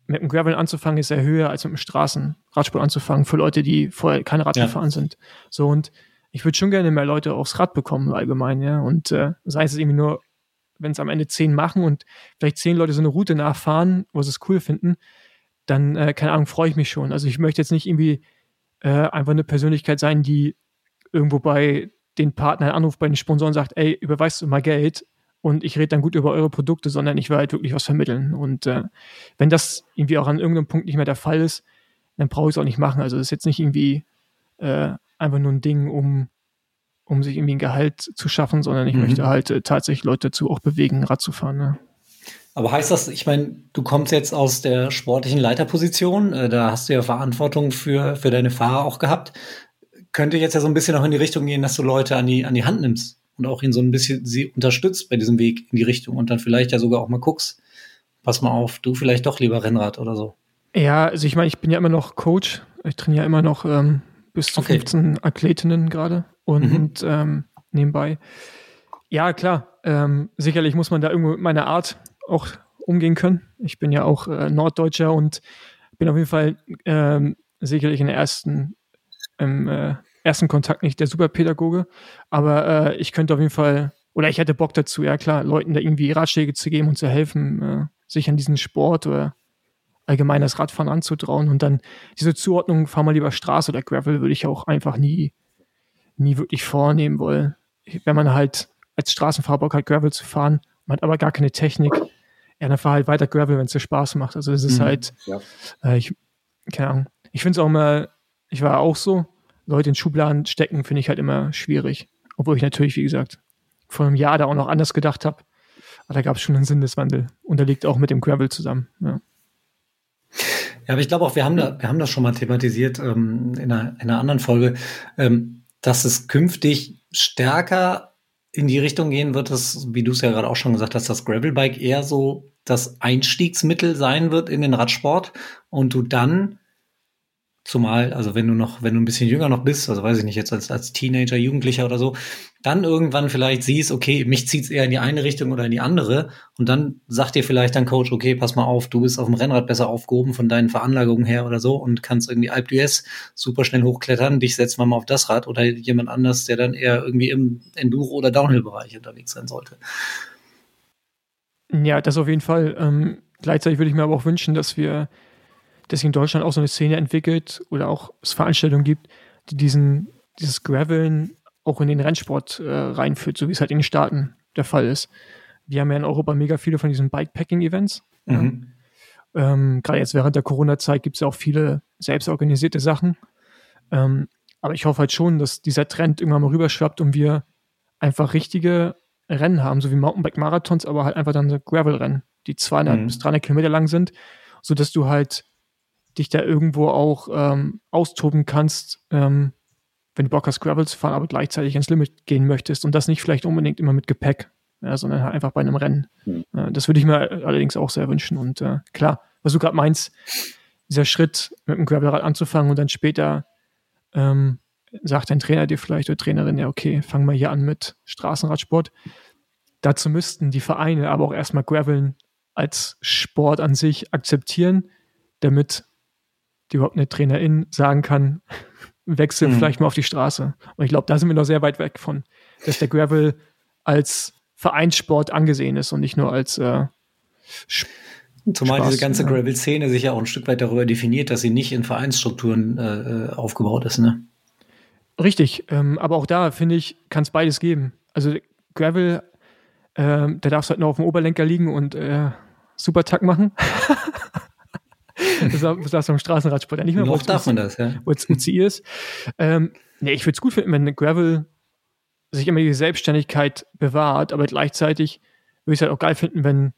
mit dem Gravel anzufangen, ist ja höher als mit dem Straßenradsport anzufangen für Leute, die vorher keine Rad ja. gefahren sind. So und ich würde schon gerne mehr Leute aufs Rad bekommen allgemein, ja. Und äh, sei es irgendwie nur wenn es am Ende zehn machen und vielleicht zehn Leute so eine Route nachfahren, wo sie es cool finden, dann, äh, keine Ahnung, freue ich mich schon. Also ich möchte jetzt nicht irgendwie äh, einfach eine Persönlichkeit sein, die irgendwo bei den Partnern anruft, bei den Sponsoren sagt, ey, überweist du mal Geld und ich rede dann gut über eure Produkte, sondern ich will halt wirklich was vermitteln. Und äh, wenn das irgendwie auch an irgendeinem Punkt nicht mehr der Fall ist, dann brauche ich es auch nicht machen. Also es ist jetzt nicht irgendwie äh, einfach nur ein Ding, um, um sich irgendwie ein Gehalt zu schaffen, sondern ich mhm. möchte halt äh, tatsächlich Leute dazu auch bewegen, Rad zu fahren. Ne? Aber heißt das, ich meine, du kommst jetzt aus der sportlichen Leiterposition, äh, da hast du ja Verantwortung für, für deine Fahrer auch gehabt. Könnte jetzt ja so ein bisschen auch in die Richtung gehen, dass du Leute an die, an die Hand nimmst und auch ihn so ein bisschen sie unterstützt bei diesem Weg in die Richtung und dann vielleicht ja sogar auch mal guckst, pass mal auf, du vielleicht doch lieber Rennrad oder so. Ja, also ich meine, ich bin ja immer noch Coach. Ich trainiere immer noch ähm, bis zu okay. 15 Athletinnen gerade und mhm. ähm, nebenbei. Ja, klar. Ähm, sicherlich muss man da irgendwo mit meiner Art auch umgehen können. Ich bin ja auch äh, Norddeutscher und bin auf jeden Fall ähm, sicherlich in der ersten, im äh, ersten Kontakt nicht der Superpädagoge, aber äh, ich könnte auf jeden Fall, oder ich hätte Bock dazu, ja klar, Leuten da irgendwie Ratschläge zu geben und zu helfen, äh, sich an diesen Sport oder allgemein das Radfahren anzutrauen und dann diese Zuordnung, fahr mal lieber Straße oder Gravel, würde ich auch einfach nie, nie wirklich vornehmen wollen. Wenn man halt als Straßenfahrer Bock hat, Gravel zu fahren, man hat aber gar keine Technik, ja, dann fahr halt weiter Gravel, wenn es dir Spaß macht. Also das ist mhm, halt, ja. äh, ich, keine Ahnung. Ich finde es auch mal, ich war auch so, Leute in Schubladen stecken, finde ich halt immer schwierig. Obwohl ich natürlich, wie gesagt, vor einem Jahr da auch noch anders gedacht habe. Aber da gab es schon einen Sinneswandel. Und der liegt auch mit dem Gravel zusammen. Ja. Ja, aber ich glaube auch, wir haben da, wir haben das schon mal thematisiert ähm, in, einer, in einer anderen Folge, ähm, dass es künftig stärker in die Richtung gehen wird, dass, wie du es ja gerade auch schon gesagt hast, das Gravelbike eher so das Einstiegsmittel sein wird in den Radsport und du dann Zumal, also wenn du noch, wenn du ein bisschen jünger noch bist, also weiß ich nicht, jetzt als, als Teenager, Jugendlicher oder so, dann irgendwann vielleicht siehst, okay, mich zieht's eher in die eine Richtung oder in die andere. Und dann sagt dir vielleicht dein Coach, okay, pass mal auf, du bist auf dem Rennrad besser aufgehoben von deinen Veranlagungen her oder so und kannst irgendwie Alp d'Huez super schnell hochklettern, dich setzen wir mal auf das Rad oder jemand anders, der dann eher irgendwie im Enduro- oder Downhill-Bereich unterwegs sein sollte. Ja, das auf jeden Fall. Ähm, gleichzeitig würde ich mir aber auch wünschen, dass wir dass sich in Deutschland auch so eine Szene entwickelt oder auch es Veranstaltungen gibt, die diesen, dieses Graveln auch in den Rennsport äh, reinführt, so wie es halt in den Staaten der Fall ist. Wir haben ja in Europa mega viele von diesen Bikepacking-Events. Mhm. Ähm, Gerade jetzt während der Corona-Zeit gibt es ja auch viele selbstorganisierte Sachen. Ähm, aber ich hoffe halt schon, dass dieser Trend irgendwann mal rüberschwappt und wir einfach richtige Rennen haben, so wie Mountainbike-Marathons, aber halt einfach dann so Gravel-Rennen, die 200 mhm. bis 300 Kilometer lang sind, sodass du halt dich da irgendwo auch ähm, austoben kannst, ähm, wenn du Bock hast, Gravel zu fahren, aber gleichzeitig ins Limit gehen möchtest und das nicht vielleicht unbedingt immer mit Gepäck, ja, sondern halt einfach bei einem Rennen. Mhm. Äh, das würde ich mir allerdings auch sehr wünschen. Und äh, klar, was du gerade meinst, dieser Schritt mit dem Gravelrad anzufangen und dann später ähm, sagt dein Trainer dir vielleicht oder Trainerin, ja, okay, fang mal hier an mit Straßenradsport. Dazu müssten die Vereine aber auch erstmal Graveln als Sport an sich akzeptieren, damit die überhaupt eine Trainerin sagen kann, wechsel mhm. vielleicht mal auf die Straße. Und ich glaube, da sind wir noch sehr weit weg von, dass der Gravel als Vereinssport angesehen ist und nicht nur als äh, Zumal Spaß, diese ganze ja. Gravel-Szene sich ja auch ein Stück weit darüber definiert, dass sie nicht in Vereinsstrukturen äh, äh aufgebaut ist, ne? Richtig, ähm, aber auch da finde ich, kann es beides geben. Also Gravel, äh, da darfst du halt nur auf dem Oberlenker liegen und äh, Supertag machen. das darfst du am Straßenradsport ja nicht mehr. Noch darf man das, ja. Wo es UCI ist. Ähm, nee, ich würde es gut finden, wenn Gravel sich immer die Selbstständigkeit bewahrt, aber gleichzeitig würde ich es halt auch geil finden, wenn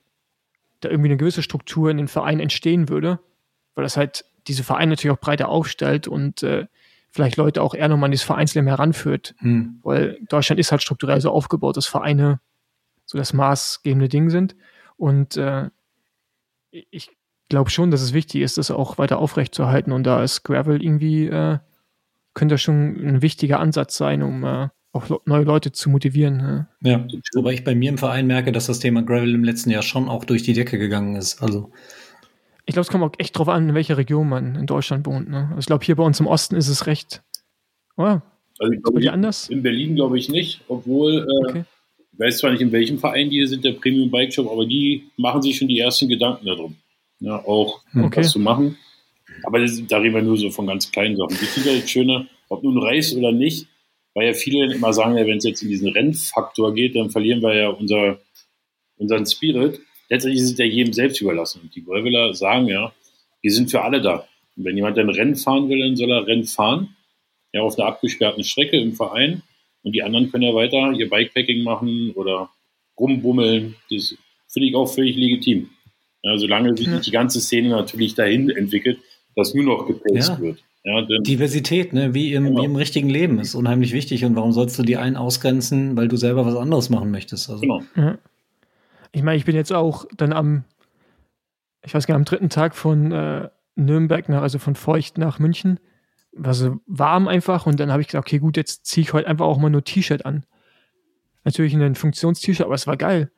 da irgendwie eine gewisse Struktur in den Vereinen entstehen würde, weil das halt diese Vereine natürlich auch breiter aufstellt und äh, vielleicht Leute auch eher nochmal an dieses Vereinsleben heranführt. Hm. Weil Deutschland ist halt strukturell so aufgebaut, dass Vereine so das maßgebende Ding sind. Und äh, ich glaube schon, dass es wichtig ist, das auch weiter aufrechtzuerhalten. Und da ist Gravel irgendwie, äh, könnte schon ein wichtiger Ansatz sein, um äh, auch neue Leute zu motivieren. Ja. ja, wobei ich bei mir im Verein merke, dass das Thema Gravel im letzten Jahr schon auch durch die Decke gegangen ist. Also ich glaube, es kommt auch echt drauf an, in welcher Region man in Deutschland wohnt. Ne? Also ich glaube, hier bei uns im Osten ist es recht. Oh, also ich glaube, anders? In Berlin glaube ich nicht, obwohl äh, okay. weiß zwar nicht, in welchem Verein die sind, der Premium Bike Shop, aber die machen sich schon die ersten Gedanken darum. Ja, auch Okay. was zu machen. Aber das, da reden wir nur so von ganz kleinen Sachen. Ich finde das Schöne, ob nun Reis oder nicht, weil ja viele immer sagen, ja, wenn es jetzt in diesen Rennfaktor geht, dann verlieren wir ja unser, unseren Spirit. Letztendlich ist es ja jedem selbst überlassen. Und die Graveler sagen ja, wir sind für alle da. Und wenn jemand ein Rennen fahren will, dann soll er Rennen fahren. Ja, auf einer abgesperrten Strecke im Verein. Und die anderen können ja weiter ihr Bikepacking machen oder rumbummeln. Das finde ich auch völlig legitim. Ja, solange sich Ja. nicht die ganze Szene natürlich dahin entwickelt, dass nur noch gepaced Ja. wird. Ja, denn, Diversität, ne? wie, im, Genau. wie im richtigen Leben, ist unheimlich wichtig. Und warum sollst du die einen ausgrenzen, weil du selber was anderes machen möchtest? Also, genau. Ja. Ich meine, ich bin jetzt auch dann am, ich weiß gar nicht, am dritten Tag von äh, Nürnberg nach, also von Feucht nach München. War so warm einfach und dann habe ich gesagt, okay, gut, jetzt ziehe ich heute einfach auch mal nur T-Shirt an. Natürlich ein Funktions-T-Shirt, aber es war geil.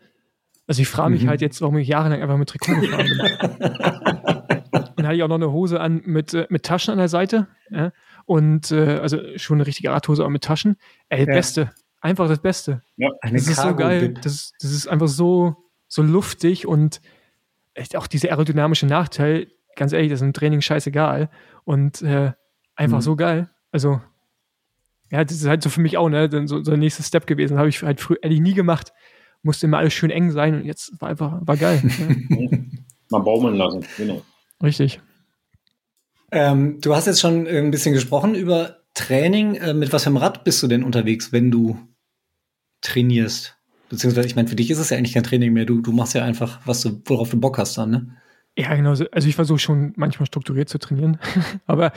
Also ich frage mich Mhm. halt jetzt, warum ich jahrelang einfach mit Trikot gefahren bin. Dann hatte ich auch noch eine Hose an mit, äh, mit Taschen an der Seite. Ja? Und äh, also schon eine richtige Radhose, aber mit Taschen. Ey, Ja. Beste. Einfach das Beste. eine Das ist so geil. Das, das ist einfach so, so luftig und echt auch dieser aerodynamische Nachteil, ganz ehrlich, das ist im Training scheißegal. Und äh, einfach Mhm. so geil. Also, ja, das ist halt so für mich auch, ne, so, so der nächste Step gewesen. Habe ich halt früher ehrlich nie gemacht. Musste immer alles schön eng sein und jetzt war einfach, war geil. ja. Mal baumeln lassen. Genau. Richtig. Ähm, du hast jetzt schon ein bisschen gesprochen über Training. Äh, mit was für einem Rad bist du denn unterwegs, wenn du trainierst? Beziehungsweise, ich meine, für dich ist es ja eigentlich kein Training mehr. Du, du machst ja einfach, was du, worauf du Bock hast dann, ne? Ja, genau. so- Also ich versuche schon manchmal strukturiert zu trainieren. Aber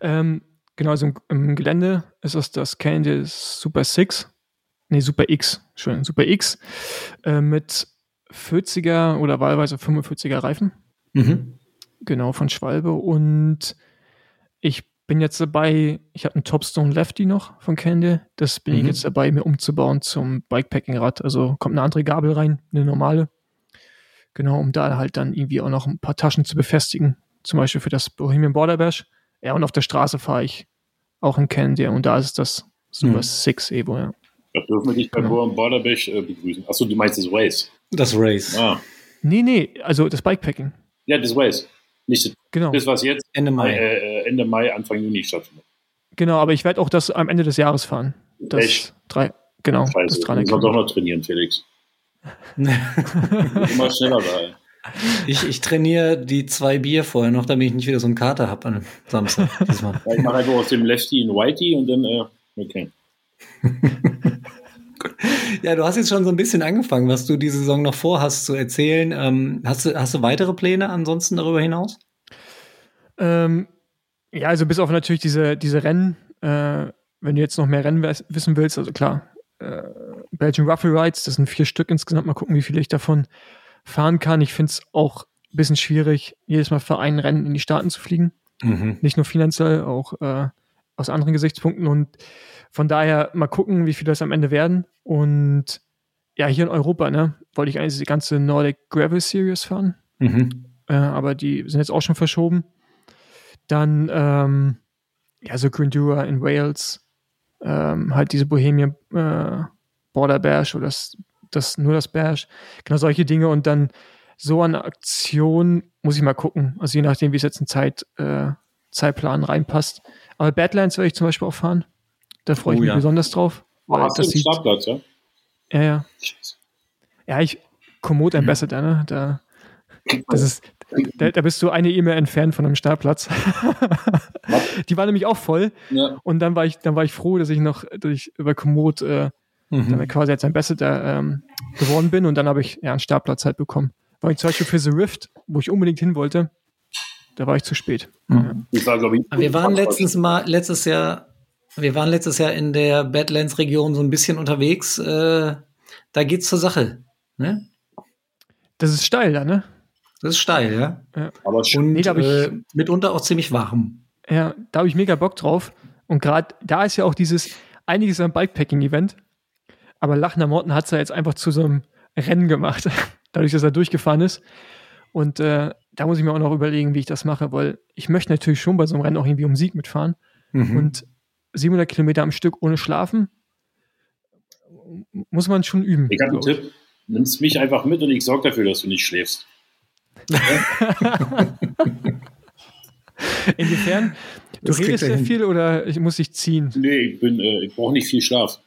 ähm, genau, also im, im Gelände ist das das Candy Super 6. Nee, Super X. Entschuldigung, Super X. Äh, mit 40er oder wahlweise 45er Reifen. Mhm. Genau, von Schwalbe. Und ich bin jetzt dabei, ich habe einen Topstone Lefty noch von Candy. Das bin ich Mhm. jetzt dabei, mir umzubauen zum Bikepacking-Rad. Also kommt eine andere Gabel rein, eine normale. Genau, um da halt dann irgendwie auch noch ein paar Taschen zu befestigen. Zum Beispiel für das Bohemian Border Bash. Ja, und auf der Straße fahre ich auch in Candy und da ist das Super Mhm. 6 Evo, ja. Da dürfen wir dich bei Genau. genau. Borderbash äh, begrüßen. Achso, du meinst das Waze. Das Race. Ah. Nee, nee, also das Bikepacking. Ja, das Waze. Nicht Genau. das, was jetzt Ende Mai. äh, Ende Mai, Anfang Juni stattfindet. Genau, aber ich werde auch das am Ende des Jahres fahren. Das Echt? drei, genau, das Scheiße, 300 du doch noch trainieren, Felix. Immer schneller da. Ich, ich trainiere die zwei Bier vorher noch, damit ich nicht wieder so einen Kater habe am Samstag. Diesmal. Ja, ich mache einfach aus dem Lefty ein Whitey und dann, äh, okay. Ja, du hast jetzt schon so ein bisschen angefangen, was du diese Saison noch vorhast zu erzählen. Ähm, hast, du, hast du weitere Pläne ansonsten darüber hinaus? Ähm, ja, also bis auf natürlich diese, diese Rennen, äh, wenn du jetzt noch mehr Rennen wissen willst, also klar, äh, Belgian Ruffle Rides, das sind vier Stück insgesamt, mal gucken, wie viele ich davon fahren kann. Ich finde es auch ein bisschen schwierig, jedes Mal für ein Rennen in die Staaten zu fliegen. Mhm. Nicht nur finanziell, auch äh, aus anderen Gesichtspunkten. Und von daher mal gucken, wie viele das am Ende werden. Und ja, hier in Europa, ne, wollte ich eigentlich die ganze Nordic Gravel Series fahren Mhm. äh, aber die sind jetzt auch schon verschoben. Dann, ähm, ja, so Grindura in Wales, ähm, halt diese Bohemian äh, Border Bash oder das, das, nur das Bash, genau solche Dinge und dann so eine Aktion muss ich mal gucken, also je nachdem, wie es jetzt in Zeit, äh, Zeitplan reinpasst. Aber Badlands werde ich zum Beispiel auch fahren. Da freue ich Oh mich ja. besonders drauf. Weil Hast du das einen sieht, Startplatz, ja? ja, ja. Ja, ich, Komoot Ambassador, ne? Da, das ist, da, da bist du eine E-Mail entfernt von einem Startplatz. Die war nämlich auch voll. Ja. Und dann war ich, dann war ich froh, dass ich noch durch über Komoot äh, dann Mhm. quasi als Ambassador ähm, geworden bin. Und dann habe ich ja einen Startplatz halt bekommen. War ich zum Beispiel für The Rift, wo ich unbedingt hin wollte, da war ich zu spät. Ich war, ich, Wir waren letztens mal, letztes Jahr, wir waren letztes Jahr in der Badlands-Region so ein bisschen unterwegs. Äh, da geht's zur Sache. Ne? Das ist steil da, ne? Das ist steil, ja. Aber schon. Nee, da hab ich- äh, mitunter auch ziemlich warm. Ja, da habe ich mega Bock drauf. Und gerade da ist ja auch dieses, einiges am Bikepacking-Event. Aber Lachner Morten hat es ja jetzt einfach zu so einem Rennen gemacht, dadurch, dass er durchgefahren ist. Und äh, da muss ich mir auch noch überlegen, wie ich das mache, weil ich möchte natürlich schon bei so einem Rennen auch irgendwie um Sieg mitfahren. Mhm. Und 700 Kilometer am Stück ohne Schlafen muss man schon üben. Ich habe einen Tipp. Nimmst mich einfach mit und ich sorge dafür, dass du nicht schläfst. Inwiefern? Du Das redest sehr hin. viel oder ich muss dich ziehen? Nee, ich, bin, äh, ich brauche nicht viel Schlaf.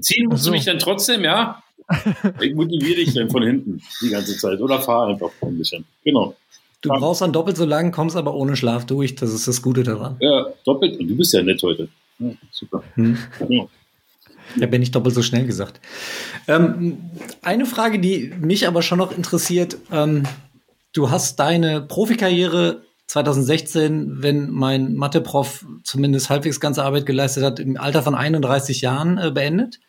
Ziehen musst so. du mich dann trotzdem, ja? Ich motiviere dich dann von hinten die ganze Zeit. Oder fahr einfach ein bisschen. Genau. Du brauchst dann doppelt so lang, kommst aber ohne Schlaf durch. Das ist das Gute daran. Ja, doppelt. Und du bist ja nett heute. Ja, super. Hm. Ja. Da bin ich doppelt so schnell gesagt. Ähm, eine Frage, die mich aber schon noch interessiert. Ähm, du hast deine Profikarriere 2016, wenn mein Mathe-Prof zumindest halbwegs ganze Arbeit geleistet hat, im Alter von 31 Jahren äh, beendet.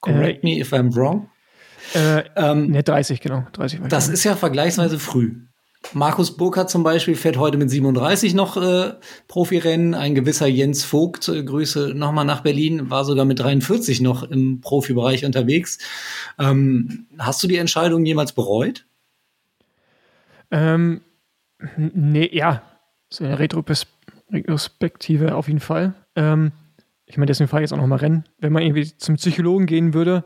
Correct me if I'm wrong. Äh, Ähm, ne, 30, genau. 30 war ich. das ist ja vergleichsweise früh. Markus Burkhardt zum Beispiel fährt heute mit 37 noch äh, Profirennen. Ein gewisser Jens Vogt, äh, Grüße nochmal nach Berlin, war sogar mit 43 noch im Profibereich unterwegs. Ähm, hast du die Entscheidung jemals bereut? Ähm, nee, ja. So eine Retrospektive auf jeden Fall. Ähm, ich meine, deswegen fahre ich jetzt auch noch mal Rennen. Wenn man irgendwie zum Psychologen gehen würde,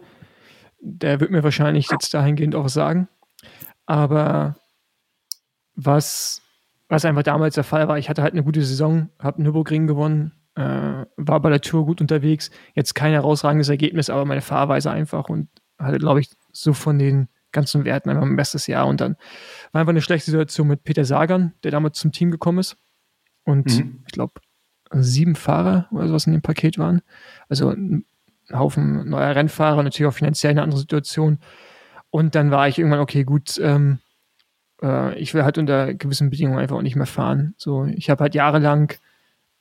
der wird mir wahrscheinlich jetzt dahingehend auch sagen. Aber was, was einfach damals der Fall war, ich hatte halt eine gute Saison, habe Nürburgring gewonnen, äh, war bei der Tour gut unterwegs. Jetzt kein herausragendes Ergebnis, aber meine Fahrweise einfach und hatte, glaube ich, so von den ganzen Werten einfach mein bestes Jahr. Und dann war einfach eine schlechte Situation mit Peter Sagan, der damals zum Team gekommen ist. Und Mhm. ich glaube, sieben Fahrer oder sowas in dem Paket waren. Also ein Haufen neuer Rennfahrer, natürlich auch finanziell eine andere Situation. Und dann war ich irgendwann, okay, gut, ähm, äh, ich will halt unter gewissen Bedingungen einfach auch nicht mehr fahren. So, ich habe halt jahrelang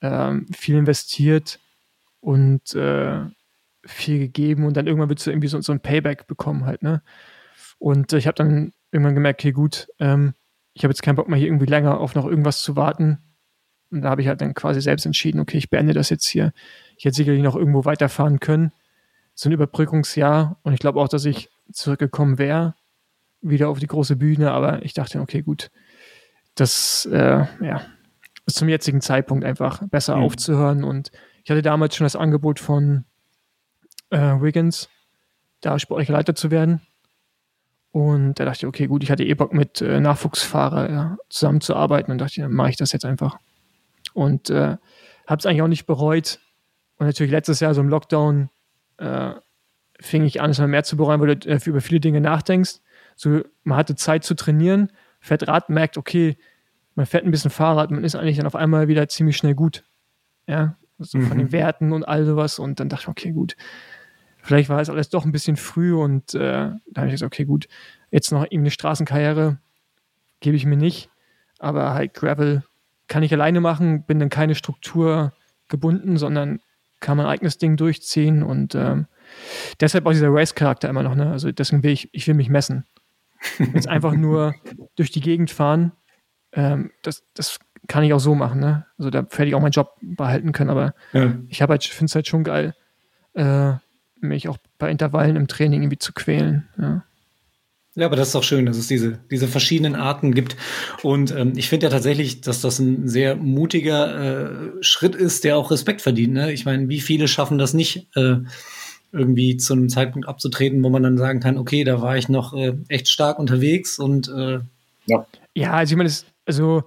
ähm, viel investiert und äh, viel gegeben und dann irgendwann willst du irgendwie so, so ein Payback bekommen halt, ne? Und äh, ich habe dann irgendwann gemerkt, okay, gut, ähm, ich habe jetzt keinen Bock mehr hier irgendwie länger auf noch irgendwas zu warten. Und da habe ich halt dann quasi selbst entschieden, okay, ich beende das jetzt hier. Ich hätte sicherlich noch irgendwo weiterfahren können. So ein Überbrückungsjahr. Und ich glaube auch, dass ich zurückgekommen wäre, wieder auf die große Bühne. Aber ich dachte, okay, gut, das äh, ja, ist zum jetzigen Zeitpunkt einfach besser Mhm. aufzuhören. Und ich hatte damals schon das Angebot von äh, Wiggins, da sportlicher Leiter zu werden. Und da dachte ich, okay, gut, ich hatte eh Bock mit äh, Nachwuchsfahrer ja, zusammenzuarbeiten und dachte, dann mache ich das jetzt einfach. Und äh, habe es eigentlich auch nicht bereut. Und natürlich letztes Jahr so im Lockdown äh, fing ich an, es mal mehr zu bereuen, weil du äh, über viele Dinge nachdenkst. So, man hatte Zeit zu trainieren, fährt Rad, merkt, okay, man fährt ein bisschen Fahrrad, man ist eigentlich dann auf einmal wieder ziemlich schnell gut. Ja, so von Mhm. den Werten und all sowas. Und dann dachte ich, okay, gut, vielleicht war es alles doch ein bisschen früh und äh, da habe ich gesagt, okay, gut, jetzt noch irgendwie eine Straßenkarriere gebe ich mir nicht, aber halt Gravel kann ich alleine machen, bin dann keine Struktur gebunden, sondern kann mein eigenes Ding durchziehen und ähm, deshalb auch dieser Race-Charakter immer noch, ne? Also deswegen will ich, ich will mich messen. Jetzt einfach nur durch die Gegend fahren, ähm, das, das kann ich auch so machen, ne? Also da hätte ich auch meinen Job behalten können, aber Ja. ich habe halt, finde es halt schon geil, äh, mich auch bei Intervallen im Training irgendwie zu quälen. Ja. Ja, aber das ist doch schön, dass es diese, diese verschiedenen Arten gibt. Und ähm, ich finde ja tatsächlich, dass das ein sehr mutiger äh, Schritt ist, der auch Respekt verdient. Ne? Ich meine, wie viele schaffen das nicht, äh, irgendwie zu einem Zeitpunkt abzutreten, wo man dann sagen kann, okay, da war ich noch äh, echt stark unterwegs und äh, Ja, also ich meine, also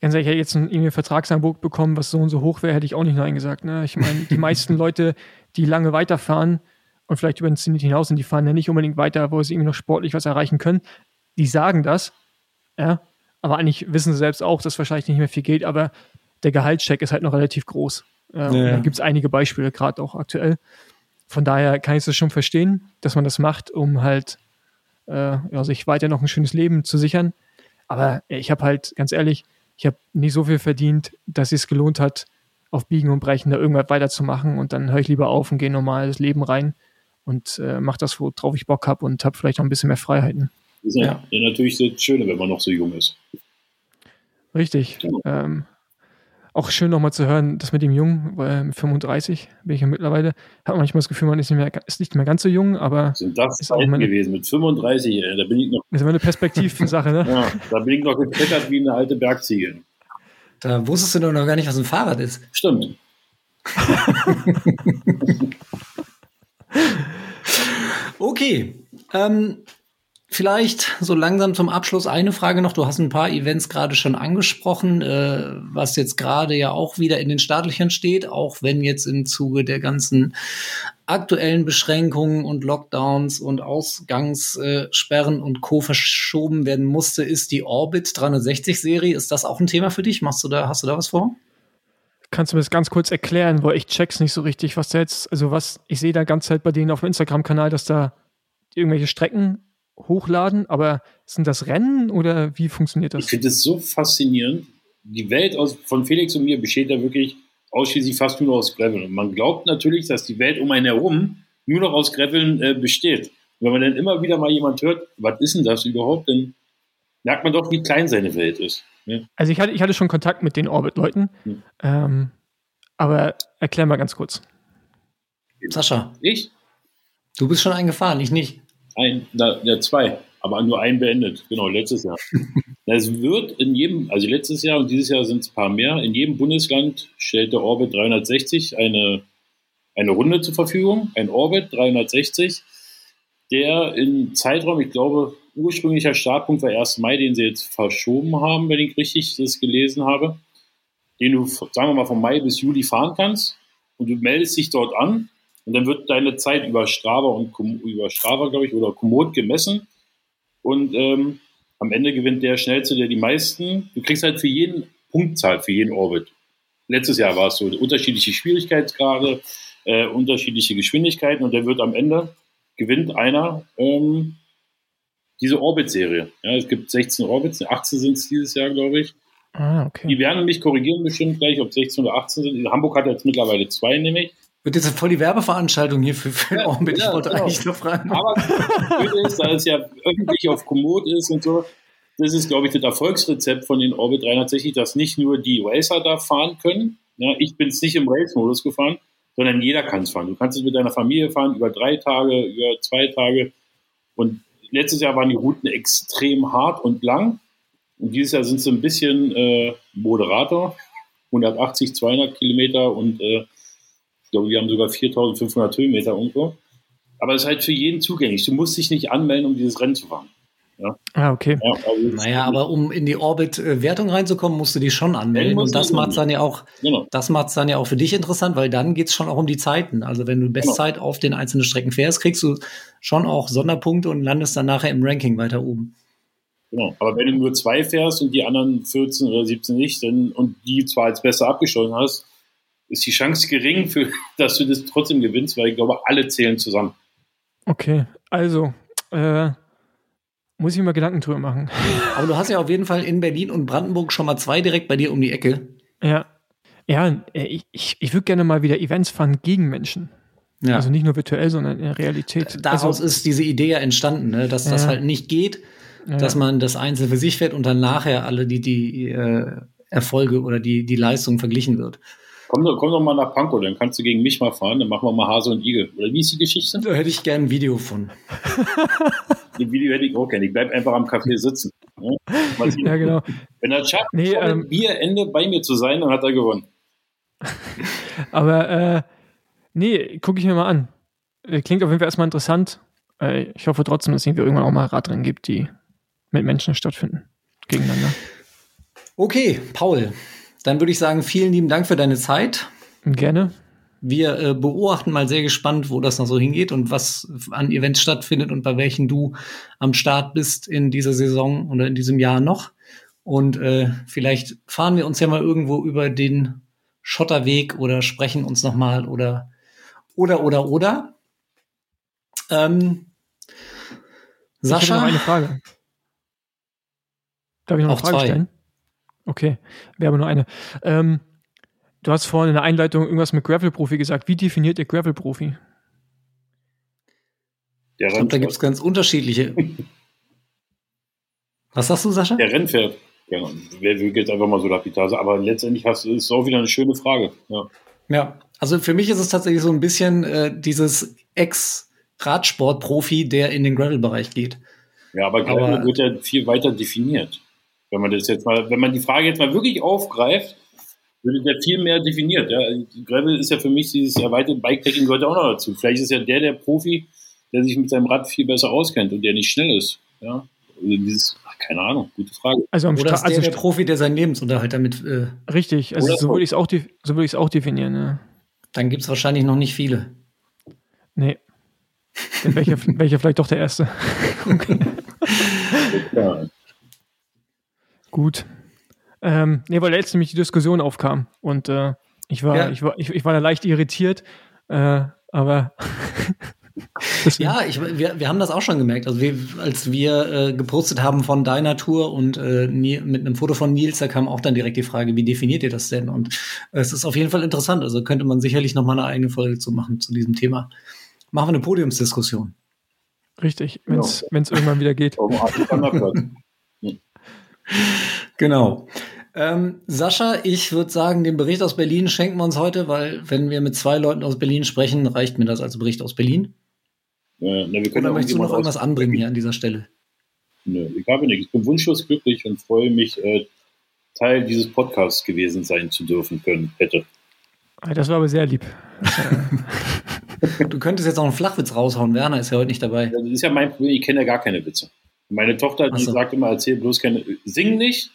ganz ehrlich, ich hätte jetzt ein irgendwie ein Vertragsangebot bekommen, was so und so hoch wäre, hätte ich auch nicht Nein gesagt. Ne? Ich meine, die meisten Leute, die lange weiterfahren und vielleicht über den Zenit hinaus sind, die fahren ja nicht unbedingt weiter, wo sie irgendwie noch sportlich was erreichen können. Die sagen das, ja, aber eigentlich wissen sie selbst auch, dass wahrscheinlich nicht mehr viel geht, aber der Gehaltscheck ist halt noch relativ groß. Äh, und Ja. Da gibt es einige Beispiele, gerade auch aktuell. Von daher kann ich das schon verstehen, dass man das macht, um halt äh, ja, sich weiter noch ein schönes Leben zu sichern. Aber ich habe halt, ganz ehrlich, ich habe nicht so viel verdient, dass es gelohnt hat, auf Biegen und Brechen da irgendwas weiterzumachen. Und dann höre ich lieber auf und gehe normal das Leben rein und äh, mache das, worauf ich Bock habe und habe vielleicht noch ein bisschen mehr Freiheiten. Das ist ja, Ja. ja natürlich das Schöne, wenn man noch so jung ist. Richtig. Genau. Ähm, auch schön nochmal zu hören, das mit dem Jungen, weil mit 35 bin ich ja mittlerweile, hat man manchmal das Gefühl, man ist nicht mehr, ist nicht mehr ganz so jung, aber Sind das Ist auch meine- gewesen mit 35, ey, da bin ich noch, ist immer eine Perspektivsache, ne? ja, da bin ich noch geklettert wie eine alte Bergziege. da wusstest du doch noch gar nicht, was ein Fahrrad ist. Stimmt. okay. Ähm, Vielleicht so langsam zum Abschluss eine Frage noch. Du hast ein paar Events gerade schon angesprochen, äh, was jetzt gerade ja auch wieder in den Startlöchern steht, auch wenn jetzt im Zuge der ganzen aktuellen Beschränkungen und Lockdowns und Ausgangssperren und Co. verschoben werden musste, ist die Orbit 360 Serie. Ist das auch ein Thema für dich? Machst du da, hast du da was vor? Kannst du mir das ganz kurz erklären, weil ich check's nicht so richtig, was da jetzt, also was, ich sehe da ganze Zeit bei denen auf dem Instagram-Kanal, dass da irgendwelche Strecken hochladen, aber sind das Rennen oder wie funktioniert das? Ich finde es so faszinierend. Die Welt aus, von Felix und mir besteht ja wirklich ausschließlich fast nur aus Gravel. Und man glaubt natürlich, dass die Welt um einen herum nur noch aus Graveln äh, besteht. Und wenn man dann immer wieder mal jemand hört, was ist denn das überhaupt, dann merkt man doch, wie klein seine Welt ist. Ja. Also ich hatte, ich hatte schon Kontakt mit den Orbit-Leuten, hm. ähm, aber erklär mal ganz kurz. Sascha. Ich? Du bist schon eingefahren, ich nicht. Ein, na, ja, zwei, aber nur einen beendet. Genau, letztes Jahr. Es wird in jedem, also letztes Jahr und dieses Jahr sind es ein paar mehr, in jedem Bundesland stellt der Orbit 360 eine, eine Runde zur Verfügung, ein Orbit 360, der im Zeitraum, ich glaube, ursprünglicher Startpunkt war 1. Mai, den sie jetzt verschoben haben, wenn ich richtig das gelesen habe, den du, sagen wir mal, von Mai bis Juli fahren kannst und du meldest dich dort an und dann wird deine Zeit über Strava und über Strava, glaube ich, oder Komoot gemessen. Und ähm, am Ende gewinnt der Schnellste, der die meisten. Du kriegst halt für jeden Punktzahl, für jeden Orbit. Letztes Jahr war es so unterschiedliche Schwierigkeitsgrade, äh, unterschiedliche Geschwindigkeiten und der wird am Ende gewinnt einer ähm, diese Orbit-Serie. Ja, es gibt 16 Orbits, 18 sind es dieses Jahr, glaube ich. Ah, okay. Die werden mich korrigieren bestimmt gleich, ob 16 oder 18 sind. Hamburg hat jetzt mittlerweile zwei, nämlich. Wird jetzt voll die Werbeveranstaltung hier für, für ja, Orbit. Ja, ich wollte genau. eigentlich nur fragen. Aber ist, da es ja öffentlich auf Komoot ist und so, das ist, glaube ich, das Erfolgsrezept von den Orbit 360, dass nicht nur die Racer da fahren können. Ja, ich bin es nicht im Race-Modus gefahren, sondern jeder kann es fahren. Du kannst es mit deiner Familie fahren, über drei Tage, über zwei Tage. Und letztes Jahr waren die Routen extrem hart und lang. Und dieses Jahr sind sie ein bisschen äh, moderater. 180, 200 Kilometer und äh, glaube, wir haben sogar 4500 Höhenmeter irgendwo. Aber es ist halt für jeden zugänglich. Du musst dich nicht anmelden, um dieses Rennen zu fahren. Ja. Ah, okay. Ja, also naja, aber um in die Orbit-Wertung reinzukommen, musst du dich schon anmelden. Und das macht dann ja auch, genau. das macht dann ja auch für dich interessant, weil dann geht es schon auch um die Zeiten. Also wenn du Bestzeit genau. auf den einzelnen Strecken fährst, kriegst du schon auch Sonderpunkte und landest dann nachher im Ranking weiter oben. Genau. Aber wenn du nur zwei fährst und die anderen 14 oder 17 nicht, dann, und die zwar als besser abgeschlossen hast, ist die Chance gering, für, dass du das trotzdem gewinnst, weil ich glaube, alle zählen zusammen. Okay, also äh, muss ich mir Gedanken drüber machen. Aber du hast ja auf jeden Fall in Berlin und Brandenburg schon mal zwei direkt bei dir um die Ecke. Ja. Ja, äh, ich, ich, ich würde gerne mal wieder Events fahren gegen Menschen. Ja. Also nicht nur virtuell, sondern in der Realität. Daraus also, ist diese Idee ja entstanden, ne? dass ja. das halt nicht geht, ja. dass man das einzeln für sich fährt und dann nachher alle die, die äh, Erfolge oder die, die Leistung verglichen wird. Komm doch, komm doch mal nach Pankow, dann kannst du gegen mich mal fahren, dann machen wir mal Hase und Igel. Oder wie ist die Geschichte? Da hätte ich gerne ein Video von. ein Video hätte ich auch gerne. Ich bleib einfach am Café sitzen. Ja, ja genau. Wenn er schafft, nee, ähm, Bierende bei mir zu sein, dann hat er gewonnen. Aber äh, nee, gucke ich mir mal an. Äh, klingt auf jeden Fall erstmal interessant. Äh, ich hoffe trotzdem, dass es irgendwann auch mal Radrennen gibt, die mit Menschen stattfinden. Gegeneinander. Okay, Paul, dann würde ich sagen, vielen lieben Dank für deine Zeit. Gerne. Wir äh, beobachten mal sehr gespannt, wo das noch so hingeht und was an Events stattfindet und bei welchen du am Start bist in dieser Saison oder in diesem Jahr noch. Und äh, vielleicht fahren wir uns ja mal irgendwo über den Schotterweg oder sprechen uns noch mal oder oder oder oder. Ähm, Sascha, ich noch eine Frage. Darf ich noch eine Frage zwei. stellen? Okay, wir haben nur eine. Ähm, du hast vorhin in der Einleitung irgendwas mit Gravel-Profi gesagt. Wie definiert ihr Gravel-Profi? Ich glaube, da gibt es ganz unterschiedliche. Was sagst du, Sascha? Der Rennpferd. Ja, wer will jetzt einfach mal so lapidar Aber letztendlich hast, ist es auch wieder eine schöne Frage. Ja. ja, also für mich ist es tatsächlich so ein bisschen äh, dieses Ex-Radsport-Profi, der in den Gravel-Bereich geht. Ja, aber Gravel aber, wird ja viel weiter definiert. Wenn man das jetzt mal, wenn man die Frage jetzt mal wirklich aufgreift, wird der viel mehr definiert. Ja. Gravel ist ja für mich dieses erweiterte Bikepacking gehört auch noch dazu. Vielleicht ist ja der der Profi, der sich mit seinem Rad viel besser auskennt und der nicht schnell ist. Ja. Also dieses, keine Ahnung, gute Frage. Also am Oder ist der, also der Profi, der seinen Lebensunterhalt damit. Äh richtig, also so würde ich es auch, so auch definieren. Ja. Dann gibt es wahrscheinlich noch nicht viele. Nee. welcher, welcher vielleicht doch der erste. okay. Gut. Ähm, nee, weil letztens nämlich die Diskussion aufkam und äh, ich, war, ja. ich, war, ich, ich war da leicht irritiert, äh, aber ja, ich, wir, wir haben das auch schon gemerkt. Also wir, als wir äh, gepostet haben von deiner Tour und äh, mit einem Foto von Nils, da kam auch dann direkt die Frage, wie definiert ihr das denn? Und es ist auf jeden Fall interessant. Also könnte man sicherlich noch mal eine eigene Folge zu machen zu diesem Thema. Machen wir eine Podiumsdiskussion. Richtig, wenn es ja. irgendwann wieder geht. genau. Ähm, Sascha, ich würde sagen, den Bericht aus Berlin schenken wir uns heute, weil wenn wir mit zwei Leuten aus Berlin sprechen, reicht mir das als Bericht aus Berlin. Äh, na, Oder möchtest du noch irgendwas anbringen hier an dieser Stelle? Nö, ich habe nichts. Ich bin wunschlos glücklich und freue mich, äh, Teil dieses Podcasts gewesen sein zu dürfen können, hätte. Das war aber sehr lieb. du könntest jetzt auch einen Flachwitz raushauen. Werner ist ja heute nicht dabei. Das ist ja mein Problem. Ich kenne ja gar keine Witze. Meine Tochter, die so. sagt immer, erzähl bloß keine, sing nicht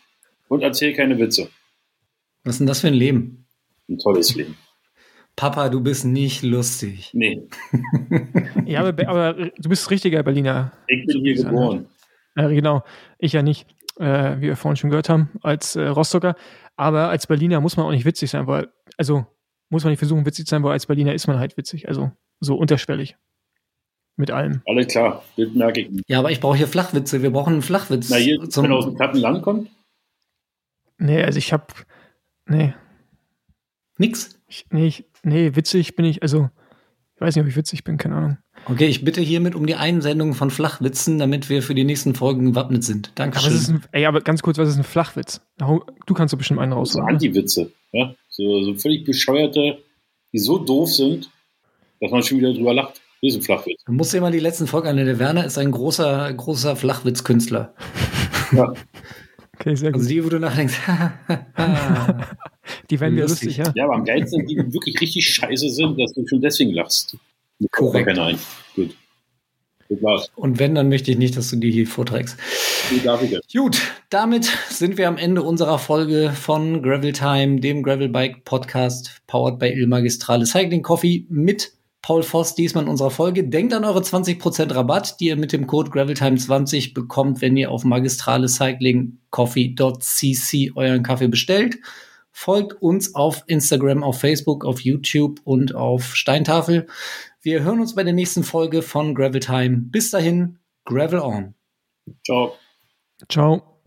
und erzähl keine Witze. Was ist denn das für ein Leben? Ein tolles Leben. Papa, du bist nicht lustig. Nee. ja, aber, aber, du bist richtiger Berliner. Ich bin hier geboren. Äh, genau, ich ja nicht, äh, wie wir vorhin schon gehört haben, als äh, Rostocker. Aber als Berliner muss man auch nicht witzig sein, weil, also muss man nicht versuchen, witzig zu sein, weil als Berliner ist man halt witzig. Also so unterschwellig. Mit allem. Alles klar, das merke ich. Ja, aber ich brauche hier Flachwitze. Wir brauchen einen Flachwitz. Na, hier, zum wenn er aus dem platten Land kommt? Nee, also ich hab. Nee. Nix? Ich, nee, ich, nee, witzig bin ich, also. Ich weiß nicht, ob ich witzig bin, keine Ahnung. Okay, ich bitte hiermit um die Einsendung von Flachwitzen, damit wir für die nächsten Folgen gewappnet sind. Dankeschön. Aber, ein, ey, aber ganz kurz, was ist ein Flachwitz? Du kannst doch bestimmt einen rausholen. So Anti-Witze, ja? So, so völlig bescheuerte, die so doof sind, dass man schon wieder drüber lacht. Das ist ein Flachwitz. Du musst dir mal die letzten Folgen an. Der Werner ist ein großer, großer Flachwitzkünstler. Ja. Okay, sehr also gut. Also die, wo du nachdenkst, die werden wir lustig, ja. Ja, aber am geilsten, die wirklich richtig scheiße sind, dass du schon deswegen lachst. Korrekt. Nein, gut. Und wenn, dann möchte ich nicht, dass du die hier vorträgst. Gut, damit sind wir am Ende unserer Folge von Gravel Time, dem Gravel Bike Podcast, powered by Il Magistrale Cycling Coffee mit Paul Voss diesmal in unserer Folge. Denkt an eure 20% Rabatt, die ihr mit dem Code GravelTime20 bekommt, wenn ihr auf magistralecyclingcoffee.cc euren Kaffee bestellt. Folgt uns auf Instagram, auf Facebook, auf YouTube und auf Steintafel. Wir hören uns bei der nächsten Folge von Gravel Time. Bis dahin, Gravel on. Ciao. Ciao.